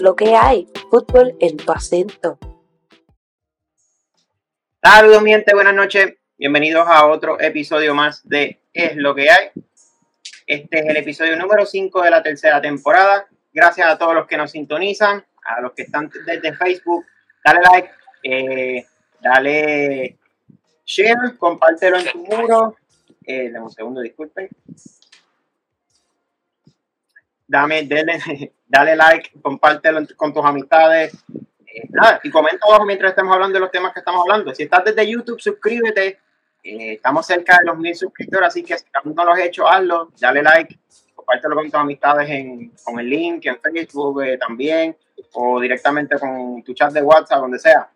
lo que hay, fútbol en tu acento. Saludos, mi gente, buenas noches. Bienvenidos a otro episodio más de Es lo que hay. Este es el episodio número 5 de la tercera temporada. Gracias a todos los que nos sintonizan, a los que están desde Facebook. Dale like, eh, dale share, compártelo en tu muro. Eh, dame un segundo, disculpen. Dame, dale like, compártelo con tus amistades. Eh, nada, y comenta abajo mientras estemos hablando de los temas que estamos hablando. Si estás desde YouTube, suscríbete. Eh, estamos cerca de los mil suscriptores, así que si aún no lo has hecho, hazlo. Dale like, compártelo con tus amistades en, con el link en Facebook eh, también, o directamente con tu chat de WhatsApp, donde sea.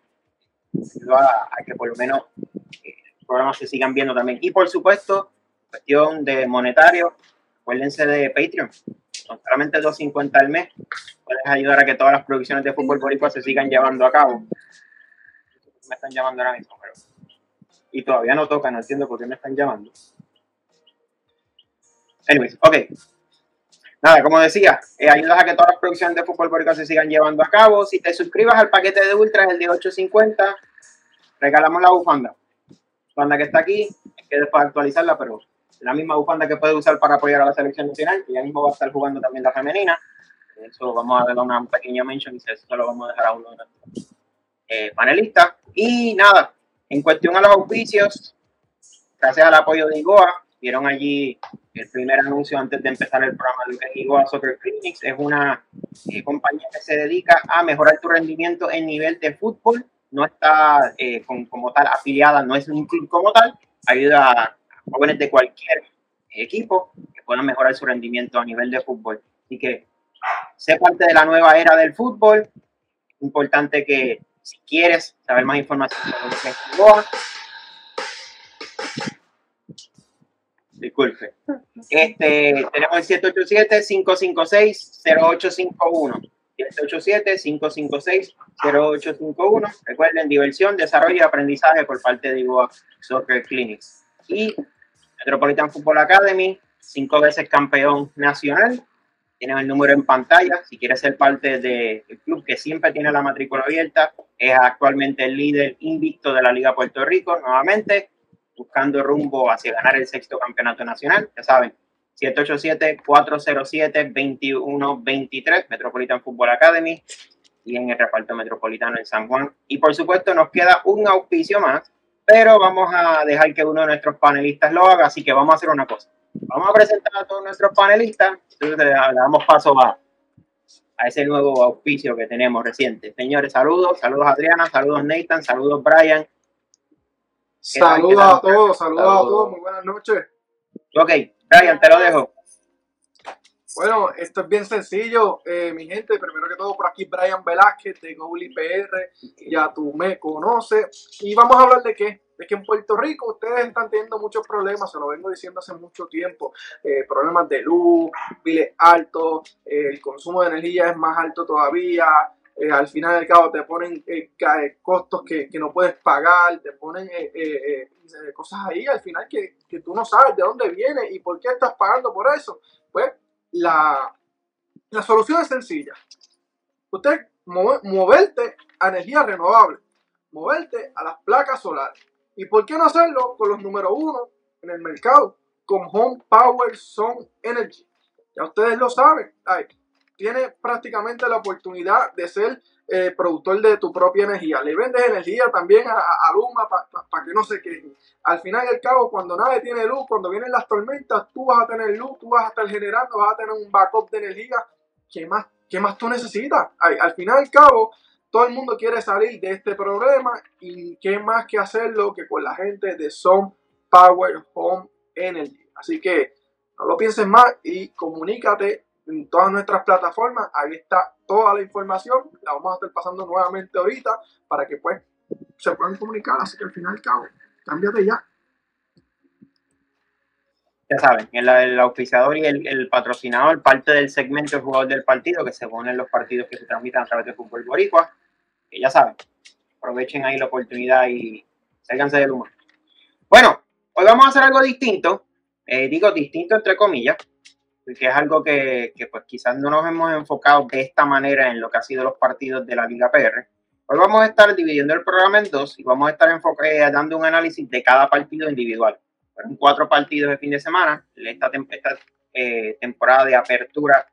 A, a que por lo menos los programas se sigan viendo también. Y por supuesto, cuestión de monetario, acuérdense de Patreon con solamente 2.50 al mes, puedes ayudar a que todas las producciones de fútbol boricua se sigan llevando a cabo. Me están llamando ahora mismo, pero... Y todavía no toca, no entiendo por qué me están llamando. Anyways, ok. Nada, como decía, eh, ayudas a que todas las producciones de fútbol boricua se sigan llevando a cabo. Si te suscribas al paquete de Ultra, el de 8.50, regalamos la bufanda. Bufanda que está aquí, que después actualizarla, pero la misma bufanda que puede usar para apoyar a la selección nacional, que ya mismo va a estar jugando también la femenina. Eso vamos a darle una pequeña mention y eso lo vamos a dejar a uno de nuestros eh, panelistas. Y nada, en cuestión a los auspicios, gracias al apoyo de IGOA, vieron allí el primer anuncio antes de empezar el programa de IGOA Soccer Clinics. Es una eh, compañía que se dedica a mejorar tu rendimiento en nivel de fútbol. No está eh, como tal afiliada, no es un club como tal. Ayuda jóvenes de cualquier equipo que puedan mejorar su rendimiento a nivel de fútbol. Así que sé parte de la nueva era del fútbol. Importante que si quieres saber más información sobre Disculpe. Este, tenemos el 787-556-0851. 787-556-0851. Recuerden, diversión, desarrollo y aprendizaje por parte de Igoa Soccer Clinics. Y Metropolitan Football Academy, cinco veces campeón nacional. Tienen el número en pantalla. Si quieres ser parte del club que siempre tiene la matrícula abierta, es actualmente el líder invicto de la Liga Puerto Rico, nuevamente, buscando rumbo hacia ganar el sexto campeonato nacional. Ya saben, 787-407-2123, Metropolitan Football Academy, y en el reparto metropolitano en San Juan. Y por supuesto, nos queda un auspicio más pero vamos a dejar que uno de nuestros panelistas lo haga, así que vamos a hacer una cosa. Vamos a presentar a todos nuestros panelistas, entonces le damos paso a, a ese nuevo auspicio que tenemos reciente. Señores, saludos, saludos Adriana, saludos Nathan, saludos Brian. Saludos a todos, saludos a todos, muy buenas noches. Ok, Brian, te lo dejo. Bueno, esto es bien sencillo, eh, mi gente. Primero que todo, por aquí Brian Velázquez de Gouli PR. Ya tú me conoces. Y vamos a hablar de qué. De que en Puerto Rico ustedes están teniendo muchos problemas, se lo vengo diciendo hace mucho tiempo. Eh, problemas de luz, biles altos, eh, el consumo de energía es más alto todavía. al final del cabo te ponen costos que, que, no puedes pagar, te ponen cosas ahí al final que, que tú no sabes de dónde viene y por qué estás pagando por eso. Pues la, solución es sencilla. Usted moverte a energía renovable, moverte a las placas solares. ¿Y por qué no hacerlo con los número uno en el mercado? Con Home Power Sun Energy. Ya ustedes lo saben. tiene prácticamente la oportunidad de ser eh, productor de tu propia energía. Le vendes energía también a, a Luma para que no se quejen. Al final y al cabo, cuando nadie tiene luz, cuando vienen las tormentas, tú vas a tener luz, tú vas a estar generando, vas a tener un backup de energía. ¿Qué más, qué más tú necesitas? al final y al cabo, todo el mundo quiere salir de este problema y qué más que hacerlo que con la gente de Sun Power Home Energy. Así que no lo pienses más y comunícate en todas nuestras plataformas. Ahí está toda la información. La vamos a estar pasando nuevamente ahorita para que pues se puedan comunicar. Así que al final y cabo, cámbiate ya. Ya saben, el, el auspiciador y el, patrocinador, parte del segmento del jugador del partido, que se pone en los partidos que se transmitan a través de Fútbol Boricua. Que ya saben, aprovechen ahí la oportunidad y sálganse del humor. Bueno, hoy vamos a hacer algo distinto. Eh, digo distinto entre comillas que es algo que, que, pues quizás no nos hemos enfocado de esta manera en lo que ha sido los partidos de la Liga PR. Hoy vamos a estar dividiendo el programa en dos y vamos a estar eh, dando un análisis de cada partido individual. Fueron cuatro partidos de fin de semana. Esta, esta eh, temporada de apertura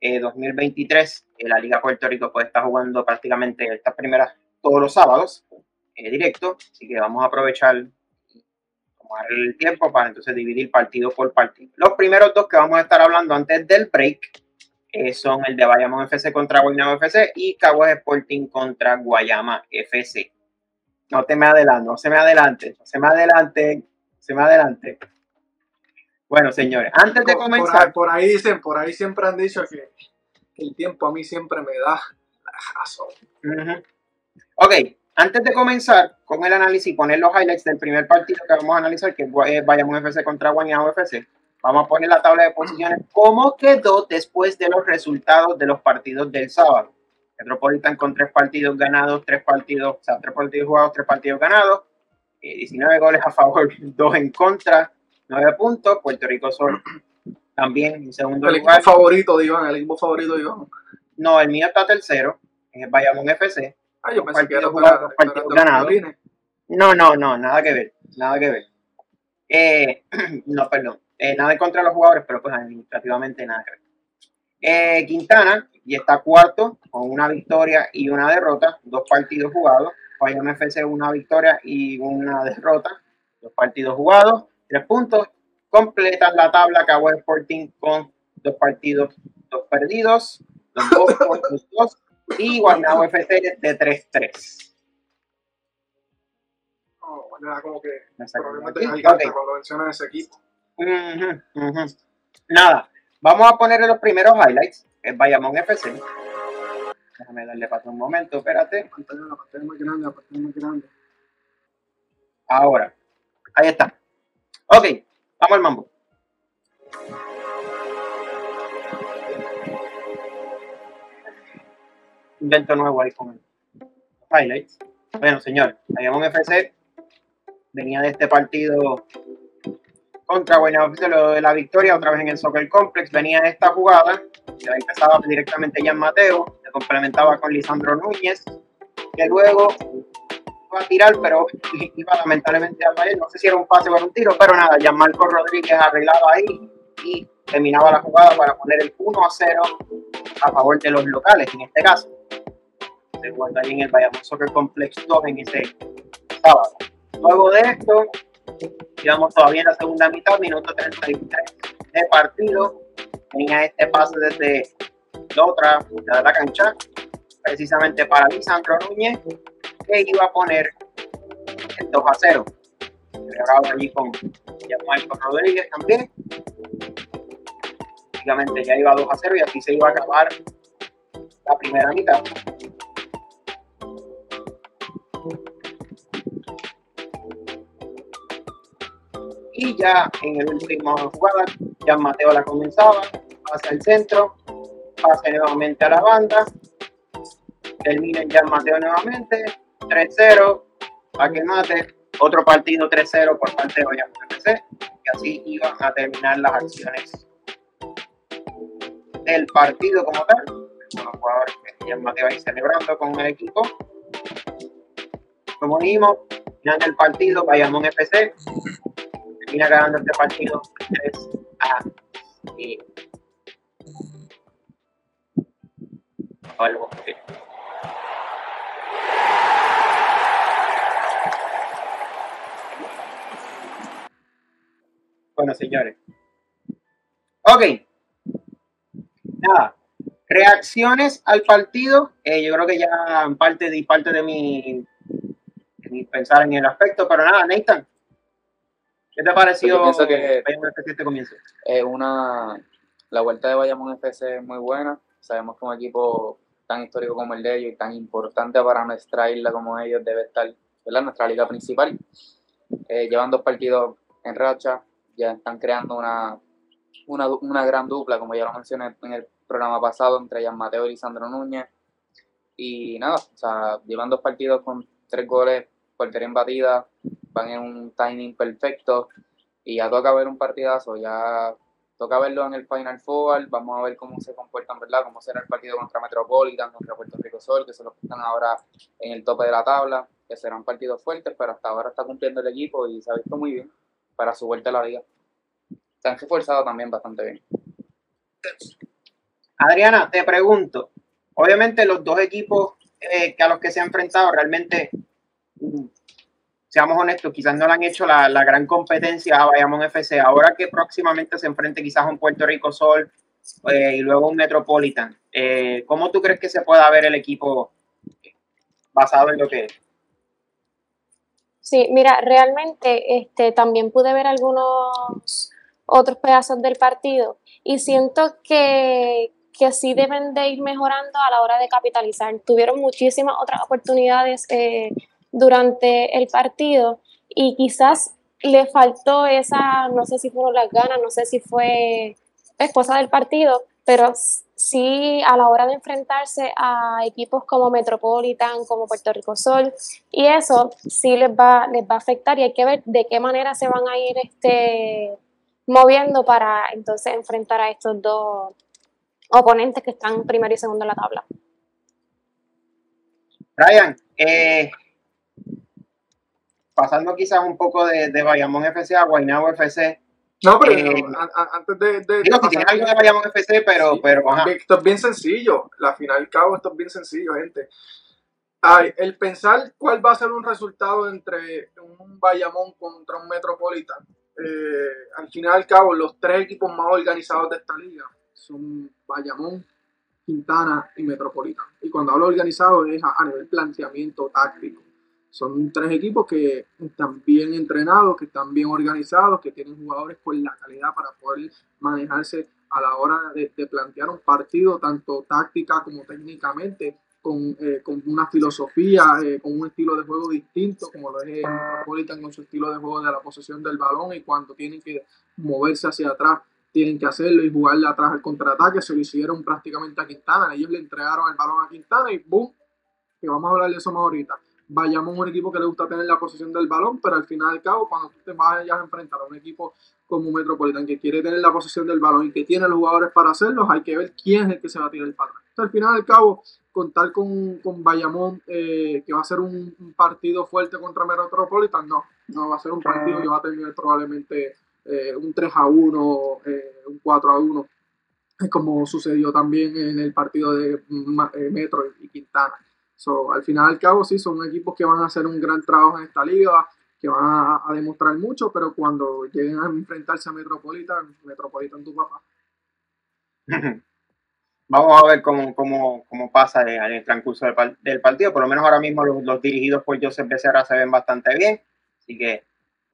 2023, eh, la Liga Puerto Rico pues está jugando prácticamente estas primeras todos los sábados directo, así que vamos a aprovechar tomar el tiempo para entonces dividir partido por partido. Los primeros dos que vamos a estar hablando antes del break eh, son el de Bayamón FC contra Guaynabo FC y Caguas Sporting contra Guayama FC. No te me adelantes, no se me adelante, no se me adelante, se me adelante. Bueno, señores, antes de comenzar. Por, ahí dicen, por ahí siempre han dicho que, el tiempo a mí siempre me da la razón. Ok, antes de comenzar con el análisis y poner los highlights del primer partido que vamos a analizar, que es eh, Bayamón FC contra Guaynabo FC, vamos a poner la tabla de posiciones, cómo quedó después de los resultados de los partidos del sábado. Metropolitan con tres partidos ganados, tres partidos, o sea, tres partidos jugados, tres partidos ganados, 19 eh, goles a favor, dos en contra, nueve puntos. Puerto Rico Sol también en segundo el lugar. equipo favorito de Iván, el equipo favorito de Iván. No, el mío está tercero, es Bayamón FC Ah, yo pensé que No, no, no, nada que ver, nada que ver. Eh, no, perdón, eh, nada en contra de los jugadores, pero pues administrativamente nada que ver. Eh, Quintana y está cuarto con una victoria y una derrota, dos partidos jugados. Bayern FC una victoria y una derrota, dos partidos jugados, tres puntos. Completan la tabla Cabo Sporting con dos partidos, dos perdidos, los dos, los dos y Guaynabo FC de 3-3. Oh, como que problemas de okay. cuando mencionan ese equipo. Nada, vamos a poner los primeros highlights. El Bayamón FC. Déjame darle paso un momento, espérate. La pantalla más grande, la pantalla más grande. Ahora, ahí está. Ok, vamos al mambo. Invento nuevo ahí con highlights. Bueno, señor, Bayamón FC venía de este partido contra Guaynabo lo de la victoria, otra vez en el Soccer Complex, venía esta jugada, que ahí empezaba directamente Jan Mateo, se complementaba con Lisandro Núñez, que luego iba a tirar, pero iba lamentablemente al Valle, no sé si era un pase o un tiro, pero nada, Jan Marco Rodríguez arreglaba ahí y terminaba la jugada para poner el 1 a 0 a favor de los locales, en este caso se jugando ahí en el Bayamón Soccer Complex 2 en ese sábado. Luego de esto, íbamos todavía en la segunda mitad, minuto 33 de partido. Tenía este pase desde la otra mitad de la cancha, precisamente para Lisandro Núñez, que iba a poner el 2 a 0. Celebrado allí con Marco Rodríguez también. Básicamente ya iba 2 a 0 y así se iba a acabar la primera mitad. Y ya en el último jugada, ya Mateo la comenzaba, pasa el centro, pasa nuevamente a la banda, termina ya Mateo nuevamente, 3-0, a que mate, otro partido 3-0 por parte de Bayamón y así iban a terminar las acciones del partido como tal, los jugadores que ya Mateo ahí celebrando con el equipo. Como dijimos, final del partido, Bayamón FC termina ganando este partido 3 a 0. Algo Bueno, señores. Ok. Nada. Reacciones al partido. Eh, yo creo que ya parte de, parte de mi, mi pensar en el aspecto, pero nada, Nathan, ¿Qué te pareció pienso que este comienzo? una, la vuelta de Bayamón FC es muy buena. Sabemos que un equipo tan histórico como el de ellos y tan importante para nuestra isla como ellos debe estar en nuestra liga principal. Eh, llevan dos partidos en racha, ya están creando una, una, una, gran dupla, como ya lo mencioné en el programa pasado, entre Jan Mateo y Lisandro Núñez. Y nada, o sea, llevan dos partidos con tres goles, portería batida, van en un timing perfecto y ya toca ver un partidazo, ya toca verlo en el Final Four, vamos a ver cómo se comportan, ¿verdad? Cómo será el partido contra Metropolitan, contra Puerto Rico Sol, que son los están ahora en el tope de la tabla, que serán partidos fuertes, pero hasta ahora está cumpliendo el equipo y se ha visto muy bien para su vuelta a la liga. Se han esforzado también bastante bien. Adriana, te pregunto, obviamente los dos equipos eh, que a los que se ha enfrentado realmente, seamos honestos, quizás no le han hecho la, gran competencia a Bayamón FC. Ahora que próximamente se enfrente quizás a un Puerto Rico Sol eh, y luego un Metropolitan, eh, ¿cómo tú crees que se pueda ver el equipo basado en lo que es? Sí, mira, realmente este, también pude ver algunos otros pedazos del partido y siento que, que sí deben de ir mejorando a la hora de capitalizar. Tuvieron muchísimas otras oportunidades eh, durante el partido y quizás le faltó esa, no sé si fueron las ganas, no sé si fue esposa del partido, pero sí a la hora de enfrentarse a equipos como Metropolitan, como Puerto Rico Sol, y eso sí les va, les va a afectar y hay que ver de qué manera se van a ir este, moviendo para entonces enfrentar a estos dos oponentes que están primero y segundo en la tabla. Brian, eh, pasando quizás un poco de, de Bayamón FC a Guaynabo FC. No, pero eh, antes de, de digo, si algo de Bayamón FC, pero, pero Esto es bien sencillo. La final cabo, esto es bien sencillo, gente. el pensar cuál va a ser un resultado entre un Bayamón contra un Metropolitan. Eh, al final y al cabo, los tres equipos más organizados de esta liga son Bayamón, Quintana y Metropolitano. Y cuando hablo organizado es a, nivel planteamiento táctico. Son tres equipos que están bien entrenados, que están bien organizados, que tienen jugadores con la calidad para poder manejarse a la hora de, plantear un partido, tanto táctica como técnicamente, con, eh, una filosofía, eh, con un estilo de juego distinto, como lo es Metropolitan con su estilo de juego de la posesión del balón y cuando tienen que moverse hacia atrás tienen que hacerlo y jugarle atrás al contraataque. Se lo hicieron prácticamente a Quintana. Ellos le entregaron el balón a Quintana y ¡boom! Que vamos a hablar de eso más ahorita. Vayamos a un equipo que le gusta tener la posición del balón, pero al final del cabo, cuando tú te vayas a enfrentar a un equipo como Metropolitan que quiere tener la posición del balón y que tiene los jugadores para hacerlo, hay que ver quién es el que se va a tirar el patrón. al final del cabo, contar con, con Bayamón, eh, que va a ser un, partido fuerte contra Metropolitan, no, no va a ser un partido que va a terminar probablemente eh, un 3 a 1, eh, un 4 a 1, como sucedió también en el partido de Metro y Quintana. So, al final al cabo, sí, son equipos que van a hacer un gran trabajo en esta liga, que van a, demostrar mucho, pero cuando lleguen a enfrentarse a Metropolitan, Metropolitan tu papá. Vamos a ver cómo, cómo, cómo pasa en el transcurso del, del, partido. Por lo menos ahora mismo los, los dirigidos por Joseph Becerra se ven bastante bien. Así que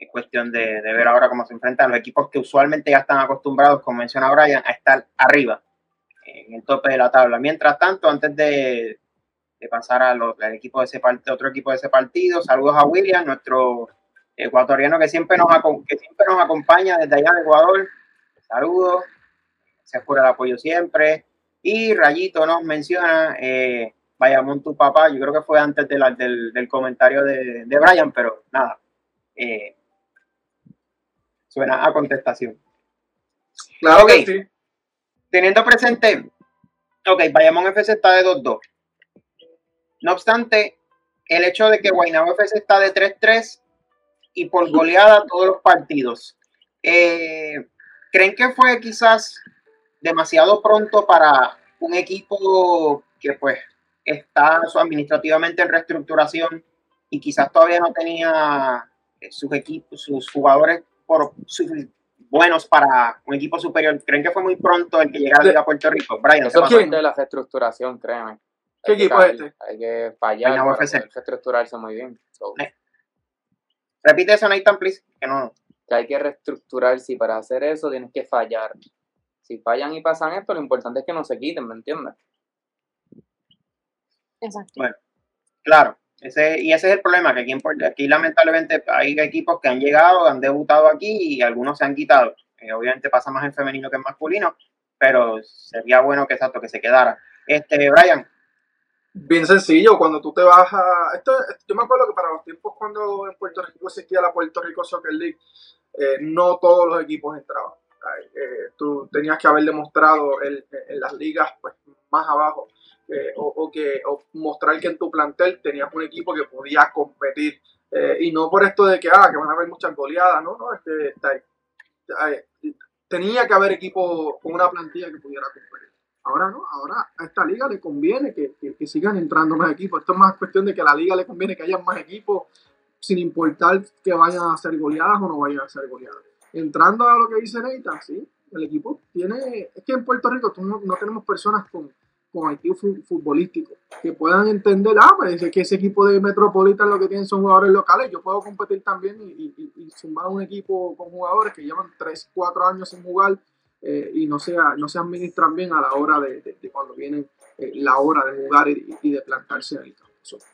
es cuestión de, ver ahora cómo se enfrentan los equipos que usualmente ya están acostumbrados, como menciona Brian, a estar arriba, en el tope de la tabla. Mientras tanto, antes de, pasar al equipo de ese otro equipo de ese partido, saludos a William, nuestro ecuatoriano que siempre nos, que siempre nos acompaña desde allá en Ecuador. Saludos, gracias por el apoyo siempre. Y Rayito nos menciona, eh, Vayamón tu papá, yo creo que fue antes del, del, comentario de, de Brian, pero nada, eh, Suena a contestación. Claro que sí. Teniendo presente, ok, Bayamón FC está de 2-2. No obstante, el hecho de que Guaynabo FC está de 3-3 y por goleada todos los partidos, eh, ¿creen que fue quizás demasiado pronto para un equipo que pues está administrativamente en reestructuración y quizás todavía no tenía sus equipos, sus jugadores por buenos para un equipo superior. ¿Creen que fue muy pronto el que llegara a Puerto Rico? Brian, Eso es de la reestructuración, créeme. ¿Qué equipo es este? Hay que fallar para reestructurarse muy bien. Eh. Repite eso, Nathan, please. Que no. Que hay que reestructurarse y para hacer eso tienes que fallar. Si fallan y pasan esto, lo importante es que no se quiten, ¿me entiendes? Exacto. Bueno, claro. Ese, y ese es el problema, que aquí, aquí lamentablemente hay equipos que han llegado, han debutado aquí y algunos se han quitado. Eh, obviamente pasa más en femenino que en masculino, pero sería bueno que exacto, que se quedara. Este, Brian. Bien sencillo, cuando tú te vas a... Esto, yo me acuerdo que para los tiempos cuando en Puerto Rico existía la Puerto Rico Soccer League, eh, no todos los equipos entraban. eh, tú tenías que haber demostrado en, en las ligas pues, más abajo eh, o, que o mostrar que en tu plantel tenías un equipo que podía competir eh, y no por esto de que, ah, que van a haber muchas goleadas, no, no, este, tenía que haber equipo con una plantilla que pudiera competir. Ahora no, ahora a esta liga le conviene que, que, sigan entrando más equipos. Esto es más cuestión de que a la liga le conviene que haya más equipos sin importar que vayan a ser goleadas o no vayan a ser goleadas. Entrando a lo que dice Neita, sí, el equipo tiene, es que en Puerto Rico no, no tenemos personas con, con futbolístico, que puedan entender, ah, pues que ese equipo de Metropolitan lo que tienen son jugadores locales, yo puedo competir también y, y, sumar un equipo con jugadores que llevan 3, 4 años sin jugar eh, y no, sea, no se administran bien a la hora de, cuando viene eh, la hora de jugar y, de plantarse en el campo.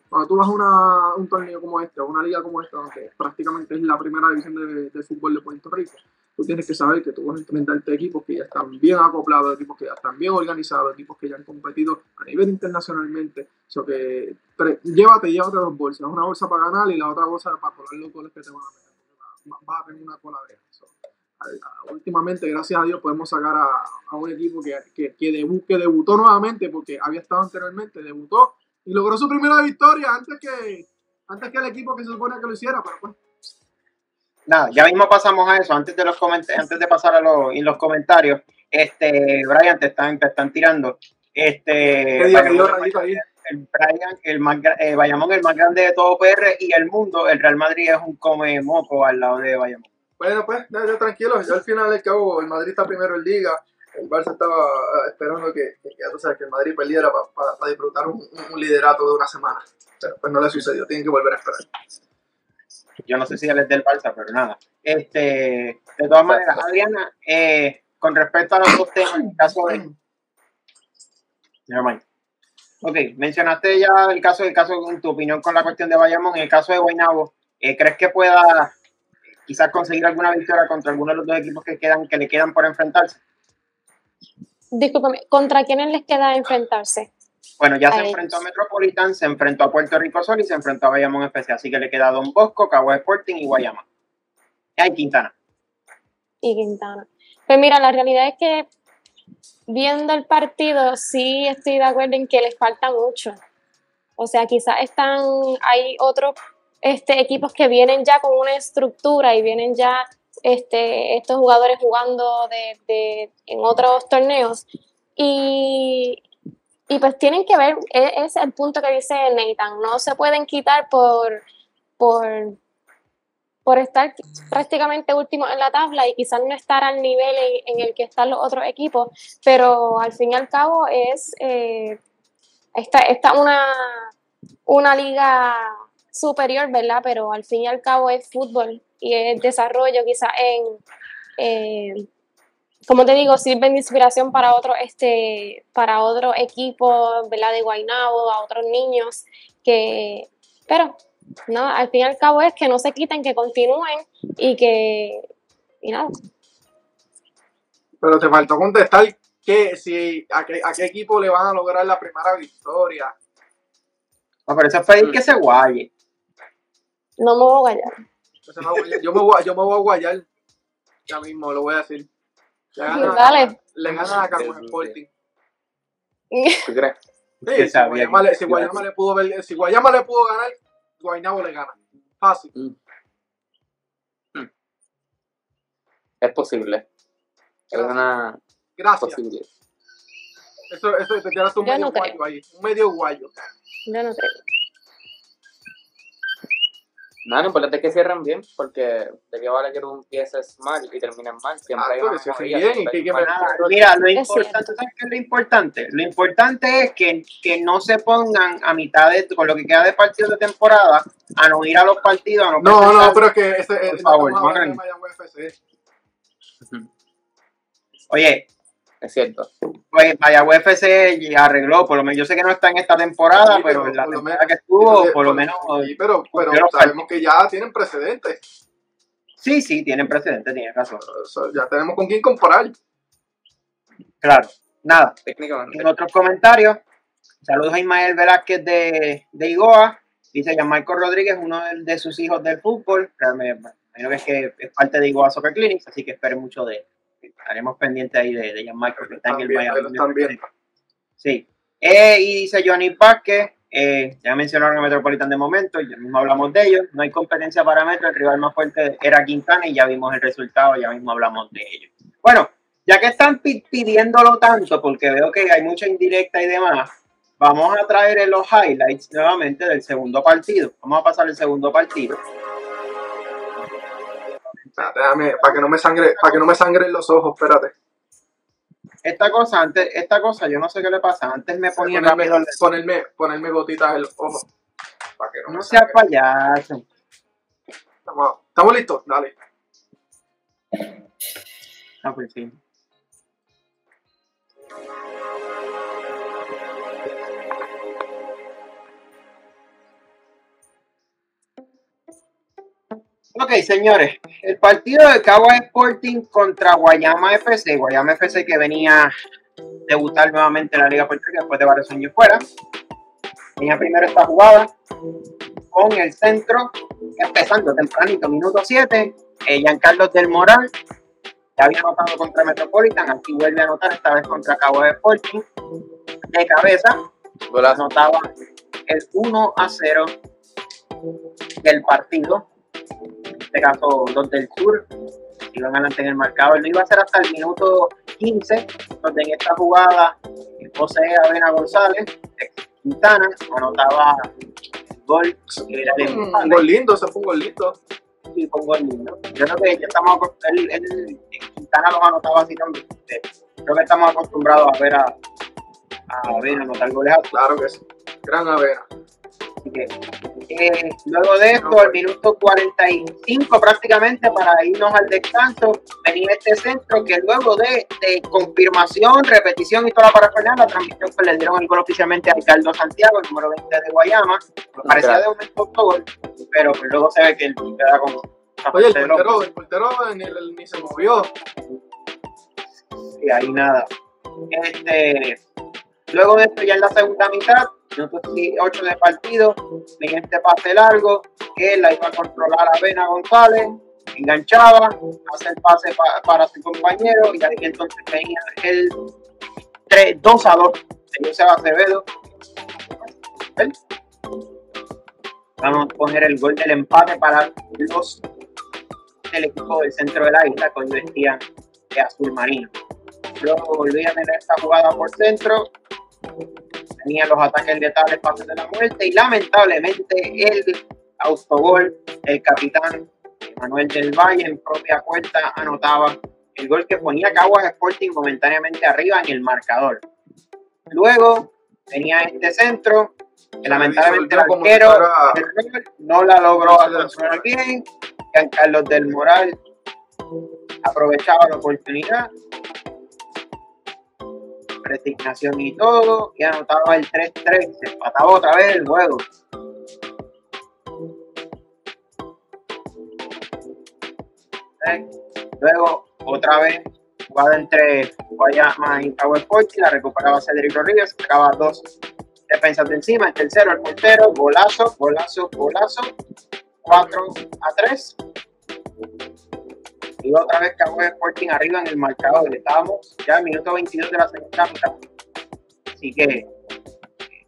cuando tú vas a un torneo como este, o una liga como esta, donde prácticamente es la primera división de, de fútbol de Puerto Rico, tú tienes que saber que tú vas a enfrentarte a equipos que ya están bien acoplados, equipos que ya están bien organizados, equipos que ya han competido a nivel internacionalmente. O que llévate, llévate dos bolsas, una bolsa para ganar y la otra bolsa para colar los goles que te van a meter. Vas a tener una coladera. Últimamente, gracias a Dios, podemos sacar a, un equipo que, que, que, debutó nuevamente porque había estado anteriormente, debutó y logró su primera victoria antes que, antes que el equipo que se supone que lo hiciera, pero pues nada, ya mismo pasamos a eso. Antes de los antes de pasar a los, en los comentarios, este, Brian, te están, te están tirando. Este, el, Brian, el más, eh, Bayamón, el más grande de todo PR y el mundo, el Real Madrid es un come moco al lado de Bayamón. Bueno, pues, ya, tranquilo, ya al final del cabo, el Madrid está primero en Liga, el Barça estaba eh, esperando que, ya tú sabes, que el Madrid perdiera para disfrutar un, un, liderato de una semana. Pero pues no le sucedió, tienen que volver a esperar. Yo no sé si él es del Barça, pero nada. Este, de todas maneras, Adriana, eh, con respecto a los dos temas, en el caso de. Nevermind. Ok, mencionaste ya el caso, el caso, tu opinión con la cuestión de Bayamón. En el caso de Guaynabo, eh, ¿crees que pueda quizás conseguir alguna victoria contra alguno de los dos equipos que quedan, que le quedan por enfrentarse? Discúlpame, ¿contra quiénes les queda enfrentarse? Bueno, ya se enfrentó a Metropolitan, se enfrentó a Puerto Rico Sol y se enfrentó a Bayamón FC. Así que le queda Don Bosco, Cabo Sporting y Guayama. Y hay Quintana. Y Quintana. Pues mira, la realidad es que viendo el partido, sí estoy de acuerdo en que les falta mucho. O sea, quizás están, hay otros este, equipos que vienen ya con una estructura y vienen ya este, estos jugadores jugando de, en otros torneos. Y, y pues tienen que ver, e, es el punto que dice Nathan, no se pueden quitar por, por, por estar prácticamente último en la tabla y quizás no estar al nivel en, el que están los otros equipos, pero al fin y al cabo es eh, esta, una, una liga superior, ¿verdad? Pero al fin y al cabo es fútbol y es desarrollo quizás en... Eh, como te digo, sirven de inspiración para otro, este, para otro equipo, ¿verdad? De Guaynabo, a otros niños, que, pero, no, al fin y al cabo es que no se quiten, que continúen y que, y nada. Pero te faltó contestar que si, a qué, a qué equipo le van a lograr la primera victoria. No, pero eso es pedir que se guaye. No me voy a guayar. Yo me voy, yo me voy a guayar. Ya mismo, lo voy a decir. Le gana, le gana a Carmen Sporting. ¿Tú crees? Sí, si Guayama, le, si, Guayama le pudo ver, si Guayama le pudo ganar, Guaynabo le gana. Fácil. Mm. Mm. Es posible. Es una Gracias. posibilidad. Eso, eso te tiraste un medio no guayo ahí. Un medio guayo. Yo no creo. Nada, lo importante es que cierren bien, porque de qué vale que tú empieces mal y termines mal. Siempre hay Mira, lo importante, ¿sabes qué es lo importante? Lo importante es que, que no se pongan a mitad de, con lo que queda de partidos de temporada, a no ir a los partidos. no, no, no, pero es que ese, por favor, no Oye, es cierto. Pues vaya UFC arregló, por lo menos yo sé que no está en esta temporada, pero, en la temporada que estuvo, por, lo menos. pero, pero sabemos que ya tienen precedentes. Sí, sí, tienen precedentes, tiene razón. ya tenemos con quién comparar. Claro, nada. En otros comentarios, saludos a Ismael Velázquez de, de Igoa. Dice Marco Rodríguez, uno de, sus hijos del fútbol. Me imagino que es, que es parte de Igoa Soccer Clinics, así que esperen mucho de él. Estaremos pendientes ahí de, de Gianmarco que está en el Miami. también. Sí. Eh, y dice Johnny Vázquez, eh, ya mencionaron a Metropolitan de momento, ya mismo hablamos de ellos, no hay competencia para Metro, el rival más fuerte era Quintana y ya vimos el resultado, ya mismo hablamos de ellos. Bueno, ya que están pi- pidiéndolo tanto, porque veo que hay mucha indirecta y demás, vamos a traer los highlights nuevamente del segundo partido. Vamos a pasar el segundo partido. Espérate, déjame, para que no me sangre, para que no me sangren los ojos, espérate. Esta cosa, antes, esta cosa, yo no sé qué le pasa, antes me ponía rápido Ponerme, el- ponerme, ponerme gotitas en los ojos. Para que no, No me sangre. payaso. Estamos, ¿Estamos listos? Dale. Ah, pues sí. Ok, señores, el partido de Cagua Sporting contra Guayama FC, Guayama FC que venía a debutar nuevamente en la Liga Puertorriqueña después de varios años fuera. Tenía primero esta jugada con el centro, empezando tempranito, minuto 7, eh, Giancarlo del Moral, ya había anotado contra Metropolitan, aquí vuelve a anotar, esta vez contra Cagua Sporting, de cabeza, Golazo. anotaba el 1 a 0 del partido. En este caso, los del sur iban adelante en el marcador. Lo iba a hacer hasta el minuto 15, donde en esta jugada José Avena González, Quintana, anotaba el gol que era el Un gol lindo, ese fue un gol lindo. y con gol lindo. Yo creo que ya estamos él- Quintana los anotaba así también. Creo que estamos acostumbrados a ver a, a ver anotar goles. Claro que sí. Gran avena. Así que, eh, luego de esto, al minuto 45 prácticamente para irnos al descanso, venía este centro que luego de, de confirmación, repetición y toda la parafernalia, la transmisión pues le dieron el gol oficialmente a Ricardo Santiago, el número 20 de Guayama. Me parecía de un gol, pero pues luego se ve que el queda con Oye, el portero, el portero ni, ni se movió. y ahí nada. Este, luego de esto, ya en la segunda mitad, minuto 8 de partido, en este pase largo, que la iba a controlar a Vena González, enganchaba, hace el pase pa- para su compañero, y ahí entonces tenía el 3, 2 a 2 de José Acevedo. Vamos a poner el gol del empate para los del equipo del centro de la isla, que hoy vestían de azul marino. Luego volví a tener esta jugada por centro. Tenía los ataques letales, pases de la muerte. Y lamentablemente el autogol del capitán Manuel del Valle en propia puerta anotaba el gol que ponía Caguas Sporting momentáneamente arriba en el marcador. Luego tenía este centro que lamentablemente el arquero no la logró controlar bien. Carlos del Moral aprovechaba la oportunidad resignación y todo, y anotaba el 3-3, se empataba otra vez el juego. Luego, otra vez, jugada entre Guayama y Cabo Sporting, la recuperaba Cedric Rodríguez, sacaba dos defensas de encima, el tercero, el portero, golazo, golazo, golazo, 4 a 3. Y otra vez Cabo Sporting arriba en el marcador. Estábamos ya en minuto 22 de la segunda mitad. Así que eh,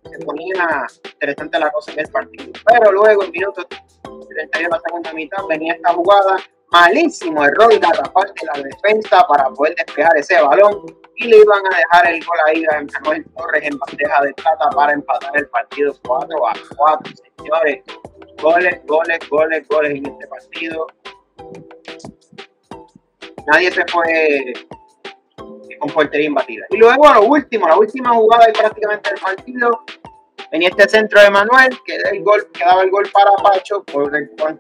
se ponía interesante la cosa en el partido. Pero luego en minuto 32 de la segunda mitad venía esta jugada. Malísimo error de parte de la defensa para poder despejar ese balón. Y le iban a dejar el gol ahí a Manuel Torres en bandeja de plata para empatar el partido 4 a 4. Señores, goles, goles, goles, goles en este partido nadie se fue con portería imbatida. Y luego lo último, la última jugada y prácticamente del partido, venía este centro de Manuel, que, el gol, daba el gol para Pacho, por,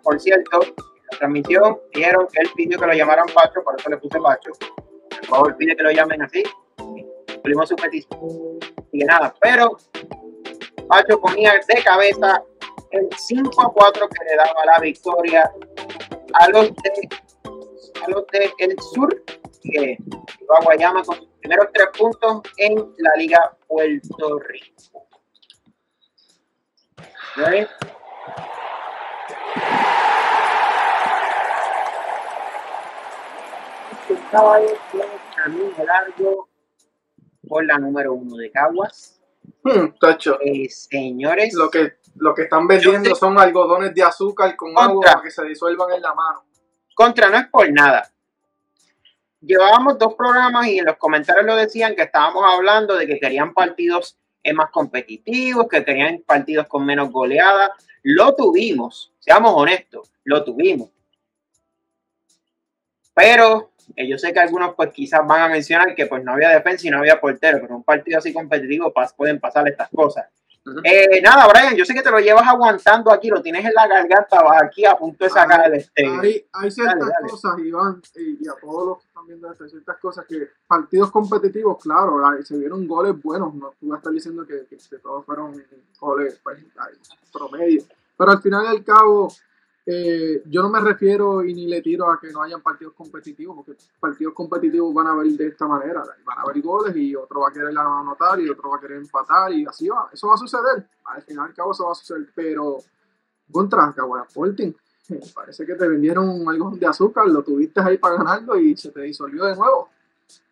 por, cierto, la transmisión dijeron que él pidió que lo llamaran Pacho, por eso le puse Pacho. Por favor, pide que lo llamen así. Cumplimos su petición. Y nada, pero Pacho ponía de cabeza el 5 a 4 que le daba la victoria a los de a los de El Sur, que iba a Guayama con sus primeros tres puntos en la Liga Puerto Rico. ¿Ven? caballo de camino largo por la número uno de Caguas. Hmm, tacho, Eh, señores, lo que, lo que están vendiendo son algodones de azúcar con Contra. agua para que se disuelvan en la mano. Contra no es por nada. Llevábamos dos programas y en los comentarios lo decían que estábamos hablando de que querían partidos eh, más competitivos, que querían partidos con menos goleadas. Lo tuvimos, seamos honestos, lo tuvimos. Pero eh, yo sé que algunos pues quizás van a mencionar que pues no había defensa y no había portero, pero en un partido así competitivo pas- pueden pasar estas cosas. Eh, nada, Brian, yo sé que te lo llevas aguantando aquí, lo tienes en la garganta, vas aquí a punto de sacar el este. Hay, hay ciertas Dale, dale. cosas, Iván, y, y a todos los que están viendo esto, hay ciertas cosas que partidos competitivos, claro, se vieron goles buenos, no tú vas a estar diciendo que, que- que todos fueron goles pues, promedio, pero al final y al cabo, eh, yo no me refiero y ni le tiro a que no hayan partidos competitivos, porque partidos competitivos van a ver de esta manera, van a haber goles y otro va a querer anotar y otro va a querer empatar y así va, eso va a suceder, al final al cabo eso va a suceder, pero contra Caguas Sporting, parece que te vendieron algo de azúcar, lo tuviste ahí para ganarlo y se te disolvió de nuevo.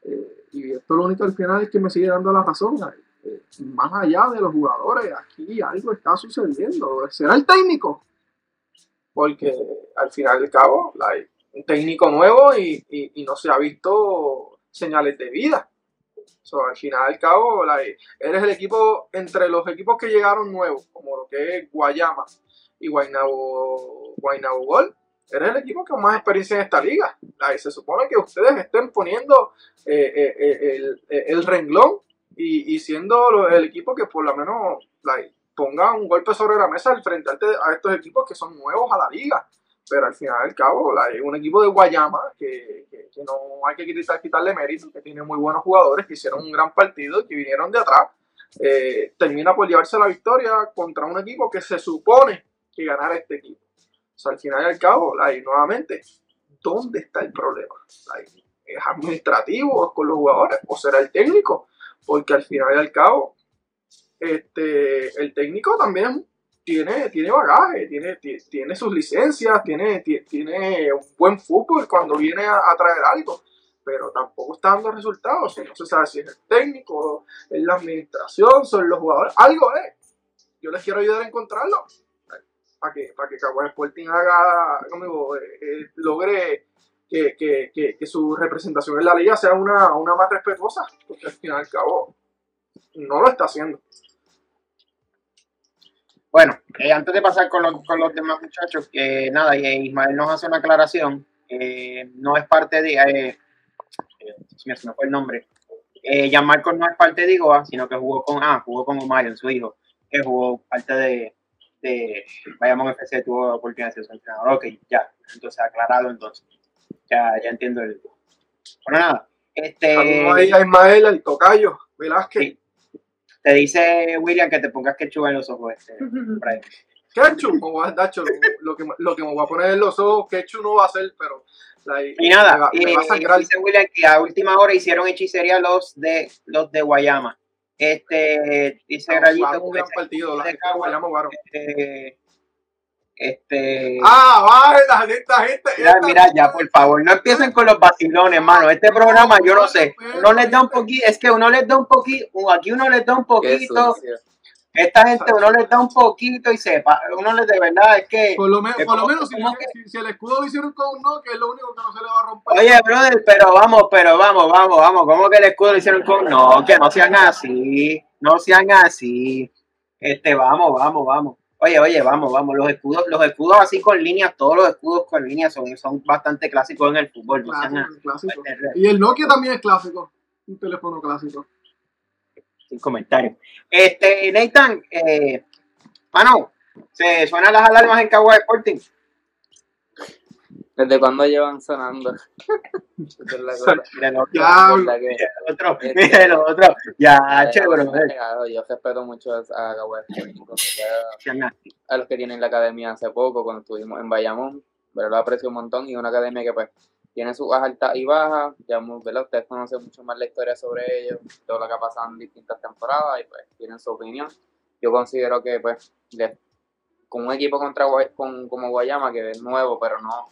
Eh, y esto lo único al final es que me sigue dando la razón. Eh, más allá de los jugadores, aquí algo está sucediendo. ¿Será el técnico? Porque al final al cabo hay un técnico nuevo y, y- y no se ha visto señales de vida. So, al final al cabo, la- eres el equipo, entre los equipos que llegaron nuevos, como lo que es Guayama, y Guaynabo, Guaynabo Gol, eres el equipo con más experiencia en esta liga. Like, se supone que ustedes estén poniendo eh, eh, eh, el, el renglón y, y siendo el equipo que por lo menos like, ponga un golpe sobre la mesa al frente a estos equipos que son nuevos a la liga. Pero al final al cabo, like, un equipo de Guayama que, que- que no hay que quitar, quitarle mérito, que tiene muy buenos jugadores, que hicieron un gran partido, que vinieron de atrás, eh, termina por llevarse la victoria contra un equipo que se supone que ganara este equipo. O sea, al final y cabo, like, nuevamente, ¿dónde está el problema? ¿Es administrativo con los jugadores o será el técnico? Porque al final y cabo, este, el técnico también tiene, tiene bagaje, tiene, ti- tiene sus licencias, tiene, ti- tiene un buen fútbol cuando viene a, a traer algo, pero tampoco está dando resultados. No se sabe si es el técnico, es la administración, son los jugadores, algo es. Yo les quiero ayudar a encontrarlo para que, para que Sporting haga, como digo, eh, eh, logre que, que, que, su representación en la liga sea una, una más respetuosa, porque al final y al cabo no lo está haciendo. Bueno, eh, antes de pasar con los, con los demás muchachos, que nada, y Ismael nos hace una aclaración. eh, no es parte de. Eh, eh, se me se me fue el nombre. Eh, Gianmarco no es parte de Igoa, sino que jugó con. Ah, jugó con Omarion, su hijo, que jugó parte de. de Bayamón FC, tuvo la oportunidad de ser su entrenador. Ok, ya. Entonces, aclarado, entonces. Ya, ya entiendo el. Bueno, nada. Este. Saludos ahí a Ismael, al tocayo, Velázquez. Sí. Te dice William que te pongas ketchup en los ojos, este, Brian. Ketchup, dar, lo, lo, que, lo que me voy a poner en los ojos, ketchup no va a ser, pero la, Y nada, me va, me va a sangrar. dice William que a última hora hicieron hechicería los de los de Guayama. Este dice Grayito Jugaron un que gran partido, la de gente de Guayama jugaron. este, este Ah, vale, esta gente. mira, esta mira ya, por favor, no empiecen con los vacilones, hermano. Este programa, yo no sé, uno les da un poquito, es que uno les da un poquito, aquí uno les da un poquito, esta gente uno les da un poquito y sepa, uno les de verdad es que Por lo, menos, Es por lo como- menos, si, como si- si el escudo lo hicieron con un no, que es lo único que no se le va a romper. Oye, brother, pero vamos, pero vamos, vamos, vamos. ¿Cómo que el escudo lo hicieron con.? No, que no sean así. No sean así. Este, vamos, vamos, vamos. Oye, oye, vamos, vamos. Los escudos, los escudos así con líneas, todos los escudos con líneas son, son bastante clásicos en el fútbol. No Clásico, así. Y el Nokia también es clásico. Un teléfono clásico. Sin comentarios. Este, Nathan, eh, mano, se suenan las alarmas en Caguas Sporting. ¿Desde cuándo llevan sonando? Mira el otro, Ya, ¿Verdad que- mira el otro. Ya, claro, Yo respeto mucho a así. a los que tienen la academia hace poco, cuando estuvimos en Bayamón, pero lo aprecio un montón y una academia que pues tiene sus altas y bajas, ya ¿verdad? ustedes conocen mucho más la historia sobre ellos, todo lo que ha pasado en distintas temporadas y pues tienen su opinión. Yo considero que pues con un equipo contra Guay- con, como Guayama, que es nuevo, pero no,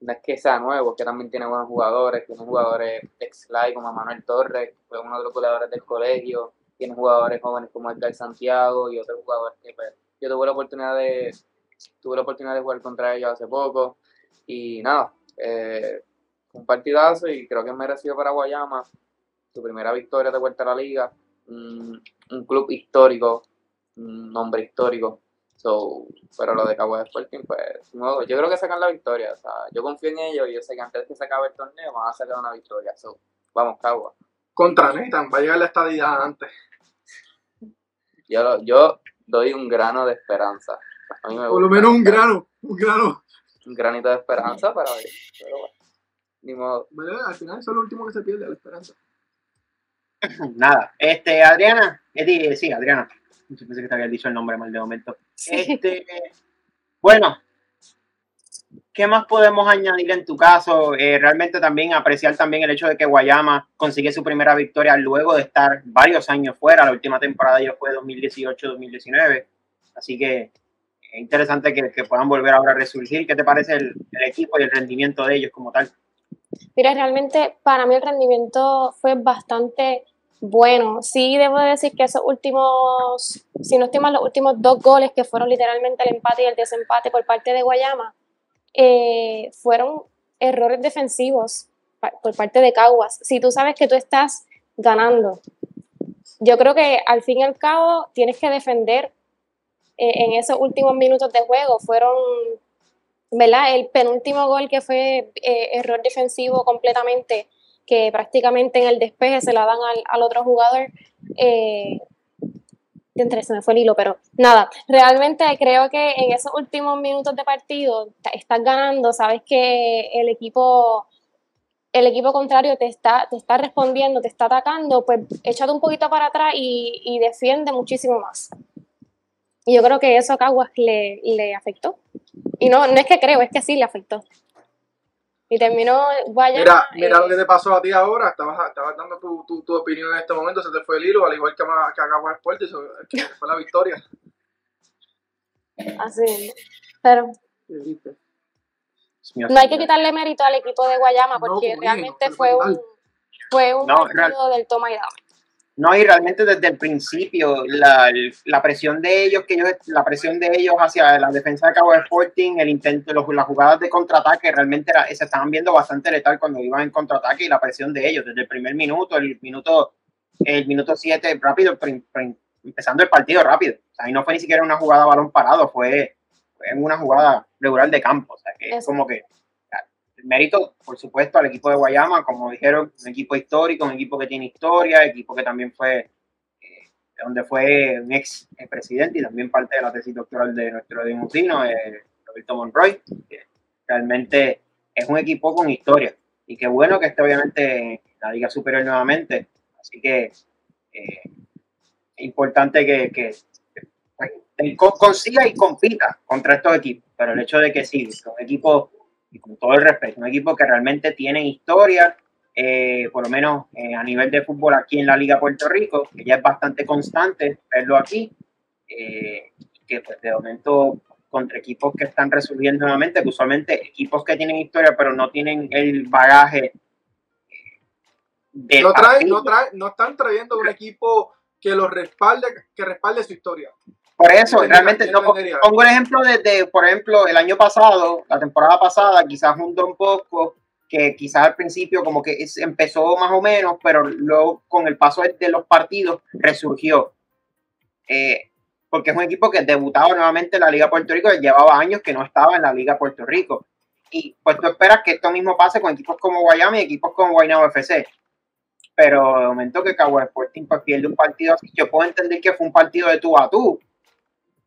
no es que sea nuevo, que también tiene buenos jugadores, tiene jugadores ex-live como Manuel Torres, que fue uno de los jugadores del colegio, tiene jugadores jóvenes como Edgar Santiago y otros jugadores que pues, yo tuve la oportunidad de tuve la oportunidad de jugar contra ellos hace poco. Y nada, eh, un partidazo y creo que es merecido para Guayama su primera victoria de vuelta a la liga, un club histórico, un nombre histórico So, pero lo de Cabo Sporting, pues, no, yo creo que sacan la victoria. O sea, yo confío en ellos y yo sé que antes de que se acabe el torneo van a sacar una victoria. So, vamos, Cabo. Contra Netan, va a llegar la estadidad antes. Yo, yo doy un grano de esperanza. Por lo menos un grano, un grano. Un granito de esperanza para ver. Pero bueno, ni modo. al final eso es lo último que se pierde, la esperanza. Nada. Este, Adriana, eh, sí, Adriana. Yo pensé que te había dicho el nombre mal de momento. Este, bueno, ¿qué más podemos añadir en tu caso? Eh, realmente también apreciar también el hecho de que Guayama consigue su primera victoria luego de estar varios años fuera. La última temporada ya fue 2018-2019. Así que es interesante que, puedan volver ahora a resurgir. ¿Qué te parece el, el equipo y el rendimiento de ellos como tal? Mira, realmente para mí el rendimiento fue bastante bueno, sí debo decir que esos últimos, si no estoy los últimos dos goles que fueron literalmente el empate y el desempate por parte de Guayama, eh, fueron errores defensivos por parte de Caguas. Si tú sabes que tú estás ganando, yo creo que al fin y al cabo tienes que defender eh, en esos últimos minutos de juego. Fueron, ¿verdad? El penúltimo gol que fue eh, error defensivo completamente que prácticamente en el despeje se la dan al, otro jugador. Eh, entre se me fue el hilo, pero nada, realmente creo que en esos últimos minutos de partido estás ganando, sabes que el equipo el equipo contrario te está, te está respondiendo, te está atacando, pues échate un poquito para atrás y, defiende muchísimo más. Y yo creo que eso a Caguas le, le afectó. Y no, no es que creo, es que sí le afectó. Y terminó vaya Mira, mira lo que te pasó a ti ahora. Estabas, estabas dando tu, tu, tu, opinión en este momento. Se te fue el hilo, al igual que, que acabó el Sport. Y fue la victoria. Así Pero. No hay que quitarle mérito al equipo de Guayama porque realmente fue un, fue un partido del toma y dama. No, y realmente desde el principio, la, la, presión de ellos, que ellos, la presión de ellos hacia la defensa de Cabo Sporting, el intento, los, las jugadas de contraataque realmente era, se estaban viendo bastante letal cuando iban en contraataque y la presión de ellos, desde el primer minuto, el minuto, el minuto 7, rápido, empezando el partido rápido. O sea, ahí no fue ni siquiera una jugada balón parado, fue, fue una jugada regular de campo. O sea, que es como que mérito, por supuesto, al equipo de Guayama, como dijeron, un equipo histórico, un equipo que tiene historia, equipo que también fue, eh, donde fue un ex presidente y también parte de la tesis doctoral de nuestro dimutino, eh, Roberto Monroy, que realmente es un equipo con historia. Y qué bueno que esté obviamente en la Liga Superior nuevamente, así que eh, es importante que, que pues, consiga y compita contra estos equipos, pero el hecho de que sí, son equipos y con todo el respeto, un equipo que realmente tiene historia, eh, por lo menos eh, a nivel de fútbol aquí en la Liga Puerto Rico, que ya es bastante constante verlo aquí, eh, que pues de momento contra equipos que están resolviendo nuevamente, que usualmente equipos que tienen historia pero no tienen el bagaje de no, traen, no, traen, no están trayendo un equipo que los respalde, que respalde su historia. Por eso, realmente, no, pongo un ejemplo de, por ejemplo, el año pasado, la temporada pasada, quizás un poco, que quizás al principio como que empezó más o menos, pero luego con el paso de los partidos resurgió. Eh, porque es un equipo que debutaba nuevamente en la Liga Puerto Rico, y llevaba años que no estaba en la Liga Puerto Rico. Y pues tú esperas que esto mismo pase con equipos como Guayama y equipos como Guaynabo FC. Pero de momento que Cabo Sporting pues, pierde un partido así, yo puedo entender que fue un partido de tú a tú,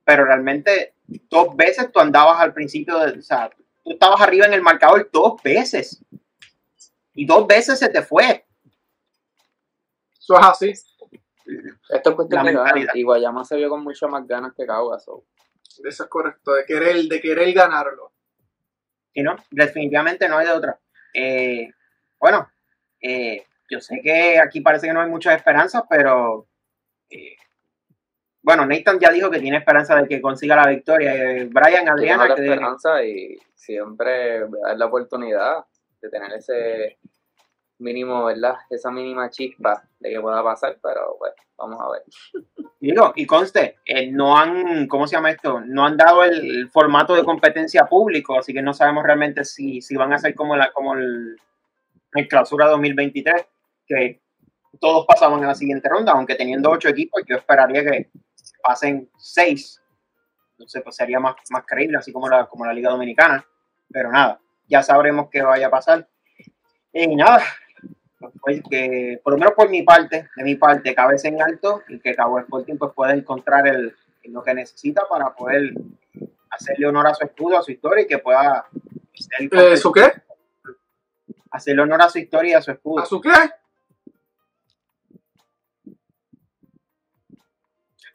pero realmente dos veces tú andabas al principio, de, o sea, tú estabas arriba en el marcador dos veces y dos veces se te fue. Eso es así. Esto es cuestión de ganas. Y Guayama se vio con mucho más ganas que Caguas. Eso es correcto, de querer, de querer ganarlo. Y no, definitivamente no hay de otra. Eh, bueno, eh, yo sé que aquí parece que no hay muchas esperanzas, pero eh, bueno, Nathan ya dijo que tiene esperanza de que consiga la victoria. Eh, Brian, Adriana, la que esperanza y siempre voy a dar la oportunidad de tener ese mínimo, ¿verdad? Esa mínima chispa de que pueda pasar, pero pues vamos a ver. digo, y conste, eh, no han, ¿cómo se llama esto? No han dado el, el formato de competencia público, así que no sabemos realmente si, si van a ser como la, como el, el clausura 2023, que todos pasaban en la siguiente ronda, aunque teniendo ocho equipos, yo esperaría que pasen seis. Entonces, pues sería más, más creíble, así como la, como la Liga Dominicana. Pero nada, ya sabremos qué vaya a pasar. Y nada, pues que por lo menos por mi parte, de mi parte, cabeza en alto y que Cabo Sporting pues pueda encontrar el, lo que necesita para poder hacerle honor a su escudo, a su historia y que pueda ser Eh, ¿Su qué? hacerle honor a su historia y a su escudo. ¿A su qué?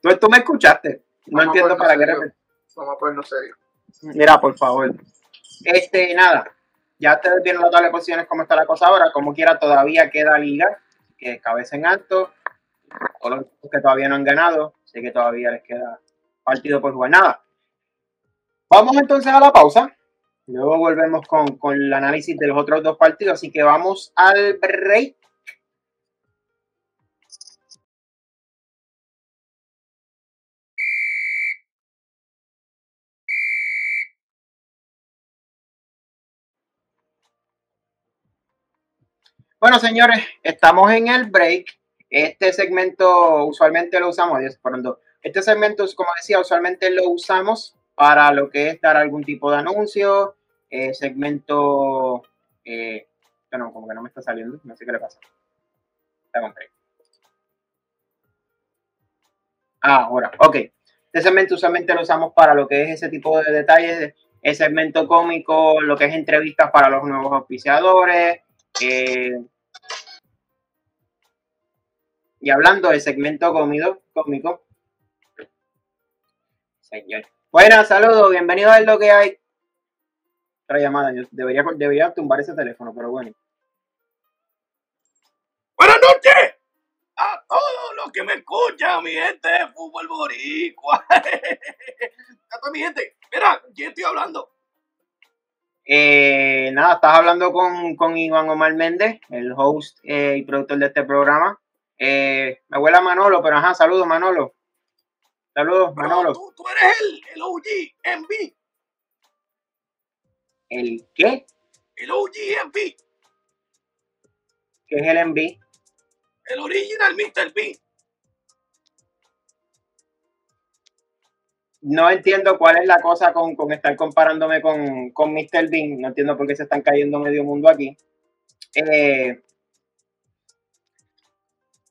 ¿Tú, tú me escuchaste. No entiendo para qué. Vamos a ponernos serio. Mira, por favor. Este, nada. Ya ustedes vieron la tabla de posiciones cómo está la cosa ahora. Como quiera, todavía queda liga, que cabeza en alto. O los que todavía no han ganado. Sé que todavía les queda partido por jugar. Nada. Vamos entonces a la pausa. Luego volvemos con, con el análisis de los otros dos partidos. Así que vamos al break. Bueno, señores, estamos en el break. Este segmento usualmente lo usamos, Dios, perdón. Este segmento, como decía, usualmente lo usamos para lo que es dar algún tipo de anuncio. eh, segmento, eh, bueno, como que no me está saliendo, no sé qué le pasa. Con break. Ah, ahora, ok. Este segmento usualmente lo usamos para lo que es ese tipo de detalles, el segmento cómico, lo que es entrevistas para los nuevos auspiciadores, eh, y hablando del segmento cómico, cómico. Señor. Buenas, saludos, bienvenido a lo que hay. Otra llamada, yo debería, debería tumbar ese teléfono, pero bueno. Buenas noches a todos los que me escuchan, mi gente de fútbol boricua. a toda mi gente. Mira, ¿con quién estoy hablando? Eh, nada, estás hablando con, con Iván Omar Méndez, el host eh, y productor de este programa. Eh, me abuela Manolo, pero ajá, saludos Manolo. Saludos Manolo. tú, tú eres el, el OG MV. ¿El qué? El OG MV. ¿Qué es el enví? El original Mr. B. No entiendo cuál es la cosa con, con estar comparándome con, con Mr. Bean. No entiendo por qué se están cayendo medio mundo aquí. Eh,